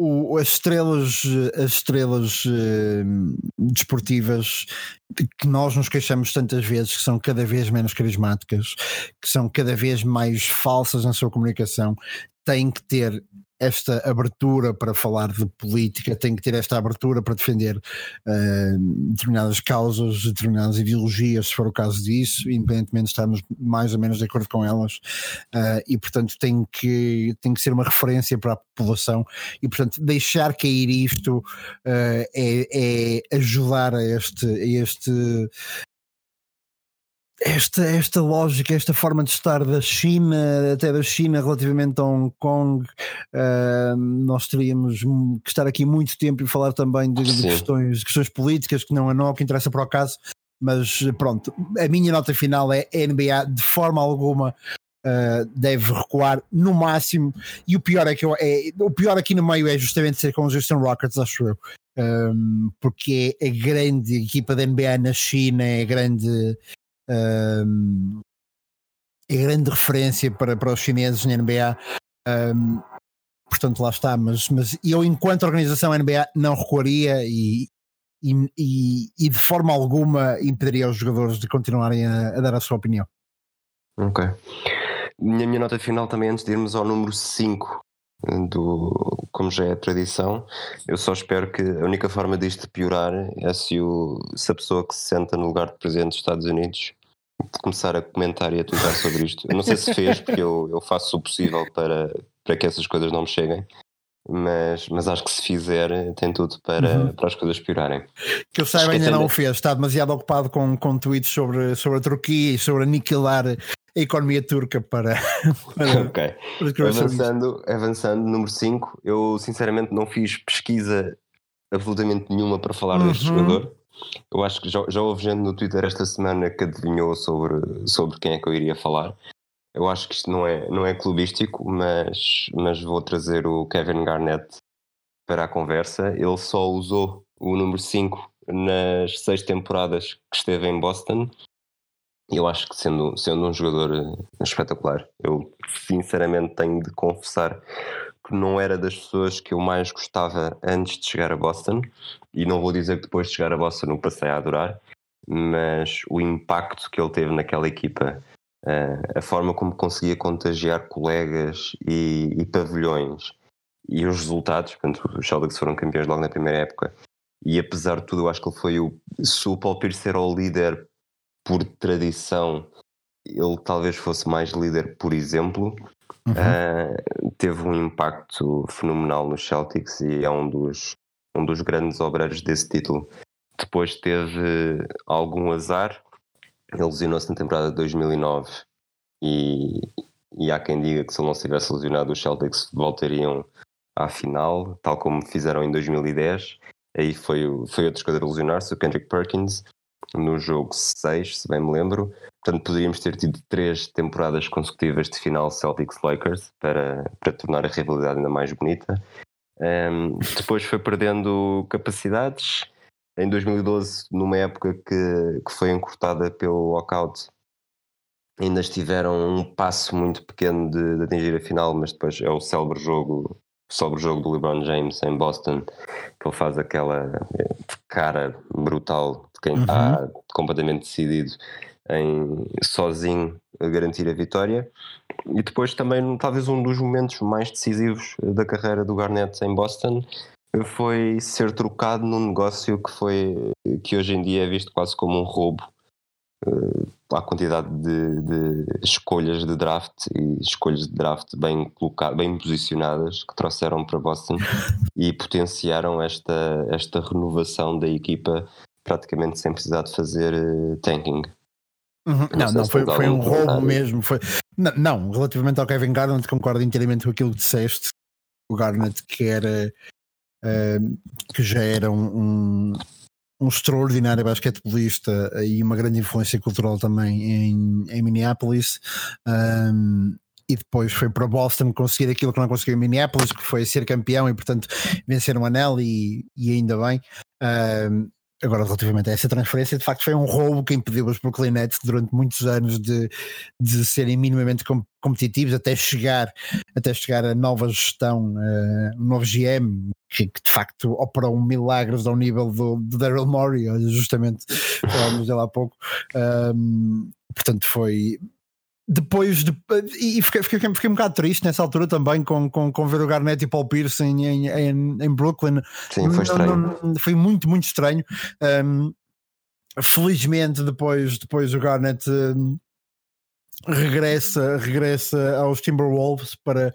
o, as estrelas, as estrelas uh, desportivas que nós nos queixamos tantas vezes que são cada vez menos carismáticas, que são cada vez mais falsas na sua comunicação, têm que ter esta abertura para falar de política, tem que ter esta abertura para defender uh, determinadas causas, determinadas ideologias, se for o caso disso, independentemente de estarmos mais ou menos de acordo com elas, uh, e portanto tem que, tem que ser uma referência para a população, e portanto deixar cair isto uh, é, é, ajudar a este, a este esta, esta lógica, esta forma de estar da China, até da China relativamente a Hong Kong, uh, nós teríamos que estar aqui muito tempo e falar também de, de questões, de questões políticas que não é não que interessa para o caso, mas pronto, a minha nota final é a NBA de forma alguma Uh, deve recuar no máximo. E o pior é que eu, é, o pior aqui no meio é justamente ser com os Houston Rockets, acho eu, um, porque é a grande equipa da NBA na China, é a grande um, é grande referência para, para os chineses na NBA. Um, portanto, lá está. Mas, mas eu, enquanto organização NBA, não recuaria e, e, e, e de forma alguma impediria os jogadores de continuarem a, a dar a sua opinião. Ok. Minha, minha nota final também, antes de irmos ao número 5, do, como já é tradição, eu só espero que a única forma disto piorar é se, o, se a pessoa que se senta no lugar de presidente dos Estados Unidos começar a comentar e a tuitar sobre isto. Eu não sei se fez, porque eu, eu faço o possível para, para que essas coisas não me cheguem. mas, mas acho que se fizer tem tudo para, uhum. para as coisas piorarem. Que eu saiba ainda não o fez, está demasiado ocupado com, com tweets sobre, sobre a Turquia e sobre aniquilar a economia turca para. para ok. Para avançando, avançando, número 5, eu sinceramente não fiz pesquisa absolutamente nenhuma para falar uhum. deste jogador. Eu acho que já, já houve gente no Twitter esta semana que adivinhou sobre, sobre quem é que eu iria falar. Eu acho que isto não é, não é clubístico, mas, mas vou trazer o Kevin Garnett para a conversa. Ele só usou o número 5 nas seis temporadas que esteve em Boston. Eu acho que sendo, sendo um jogador eh, espetacular, eu sinceramente tenho de confessar que não era das pessoas que eu mais gostava antes de chegar a Boston. E não vou dizer que depois de chegar a Boston o passei a adorar, mas o impacto que ele teve naquela equipa Uh, a forma como conseguia contagiar colegas e, e, pavilhões e os resultados, portanto, os Celtics foram campeões logo na primeira época e apesar de tudo eu acho que ele foi o se o Paul Pierce era o líder por tradição ele talvez fosse mais líder por exemplo uhum. uh, teve um impacto fenomenal nos Celtics e é um dos, um dos grandes obreiros desse título depois teve algum azar ele lesionou-se na temporada de 2009 e, e há quem diga que se ele não se tivesse lesionado os Celtics voltariam à final, tal como fizeram em 2010. Aí foi, foi outro jogador a lesionar-se, o Kendrick Perkins, no jogo 6, se bem me lembro. Portanto, poderíamos ter tido três temporadas consecutivas de final Celtics-Lakers para, para tornar a rivalidade ainda mais bonita. Um, depois foi perdendo capacidades em 2012, numa época que, que foi encurtada pelo lockout, ainda estiveram um passo muito pequeno de, de, atingir a final, mas depois é o célebre jogo, o célebre jogo do LeBron James em Boston, que ele faz aquela eh, cara brutal de quem uhum. está completamente decidido em sozinho garantir a vitória. E depois também, talvez um dos momentos mais decisivos da carreira do Garnett em Boston, foi ser trocado num negócio que foi que hoje em dia é visto quase como um roubo a quantidade de, de, escolhas de draft e escolhas de draft bem colocadas, bem posicionadas que trouxeram para Boston e potenciaram esta, esta renovação da equipa praticamente sem precisar de fazer uh, tanking. Uhum. Não, não, não foi, foi um roubo mesmo. Foi... Não, não, relativamente ao Kevin Garnett, concordo inteiramente com aquilo que disseste. O Garnett que era que já era um, um, um, extraordinário basquetebolista e uma grande influência cultural também em, em Minneapolis. Um, e depois foi para Boston conseguir aquilo que não conseguiu em Minneapolis, que foi ser campeão e, portanto, vencer um anel, e, e ainda bem. Um, Agora, relativamente a essa transferência, de facto foi um roubo que impediu os Brooklyn Nets durante muitos anos de, de serem minimamente com, competitivos até chegar, até chegar a nova gestão, uh, um novo GM que, que, de facto operou milagres ao nível do, do Daryl Morey, justamente falamos dele há pouco. Um, portanto, foi depois de, e fiquei, fiquei, fiquei, um bocado triste nessa altura também com, com, com ver o Garnett e o Paul Pierce em, em, em, Brooklyn. Sim, foi estranho. Não, não, foi muito, muito estranho. Um, felizmente, depois, depois o Garnett um, regressa, regressa aos Timberwolves para,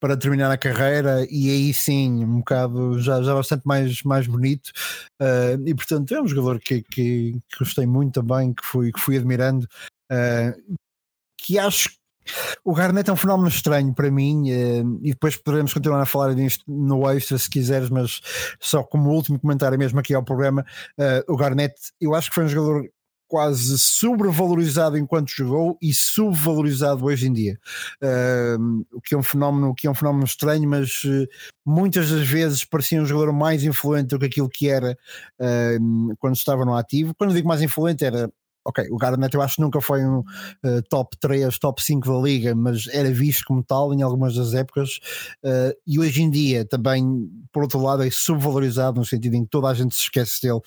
para terminar a carreira e aí sim, um bocado já, já bastante mais, mais bonito. Uh, e portanto, é um jogador que, que, que gostei muito também, que fui, que fui admirando. Uh, que acho o Garnett é um fenómeno estranho para mim, eh, e depois poderemos continuar a falar disto no extra se quiseres, mas só como último comentário mesmo aqui ao programa, eh, o Garnett, eu acho que foi um jogador quase sobrevalorizado enquanto jogou e subvalorizado hoje em dia. Uh, o que é um fenómeno, que é um fenómeno estranho, mas muitas das vezes parecia um jogador mais influente do que aquilo que era quando estava no ativo. Quando digo mais influente era ok, o Garnett eu acho que nunca foi um uh, top 3, top 5 da liga, mas era visto como tal em algumas das épocas uh, e hoje em dia também, por outro lado, é subvalorizado no sentido em que toda a gente se esquece dele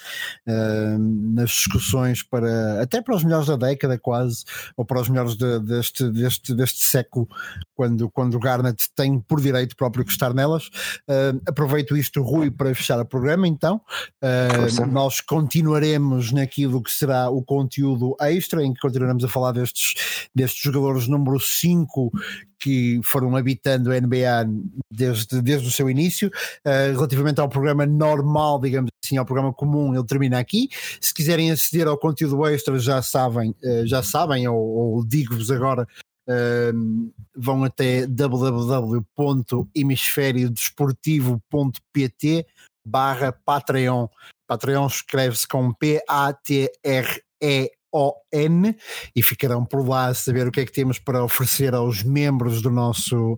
uh, nas discussões para até para os melhores da década quase, ou para os melhores de, deste, deste, deste século, quando, quando o Garnett tem por direito próprio que estar nelas. aproveito isto, Rui, para fechar o programa então. nós continuaremos naquilo que será o conteúdo conteúdo extra em que continuaremos a falar destes, destes jogadores número 5 que foram habitando a NBA desde, desde o seu início. Uh, relativamente ao programa normal, digamos assim, ao programa comum, ele termina aqui. Se quiserem aceder ao conteúdo extra, já sabem, uh, já sabem, ou, ou digo-vos agora. Uh, vão até www.hemisfériodesportivo.pt barra Patreon. Patreon escreve-se com P-A-T-R-E ON e ficarão por lá a saber o que é que temos para oferecer aos membros do nosso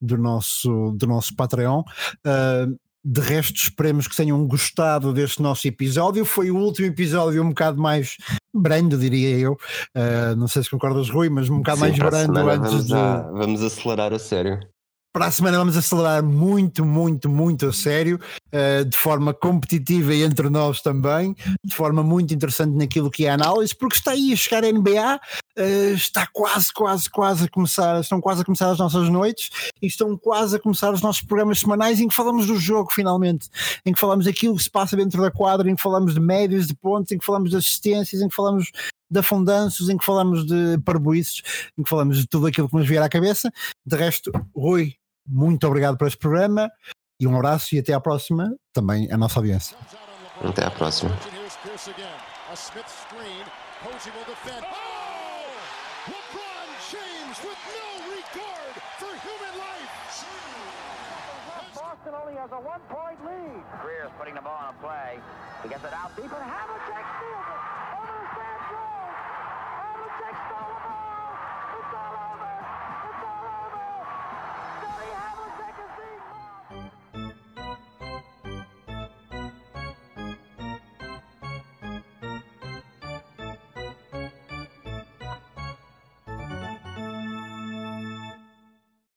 do nosso do nosso Patreon. Uh, de resto, esperemos que tenham gostado deste nosso episódio. Foi o último episódio um bocado mais brando, diria eu. Uh, não sei se concordas, Rui, mas um bocado Sim, mais brando antes vamos de. A, vamos acelerar a sério. Para a semana vamos acelerar muito, muito, muito a sério, uh, de forma competitiva e entre nós também, de forma muito interessante naquilo que é a análise, porque está aí a chegar a NBA, eh, está quase, quase, quase a começar, estão quase a começar as nossas noites e estão quase a começar os nossos programas semanais em que falamos do jogo finalmente, em que falamos daquilo que se passa dentro da quadra, em que falamos de médios, de pontos, em que falamos de assistências, em que falamos de afundanços, em que falamos de parboices, em que falamos de tudo aquilo que nos vier à cabeça. De resto, Rui, muito obrigado por este programa e um abraço e até à próxima, também a nossa audiência. Até à próxima.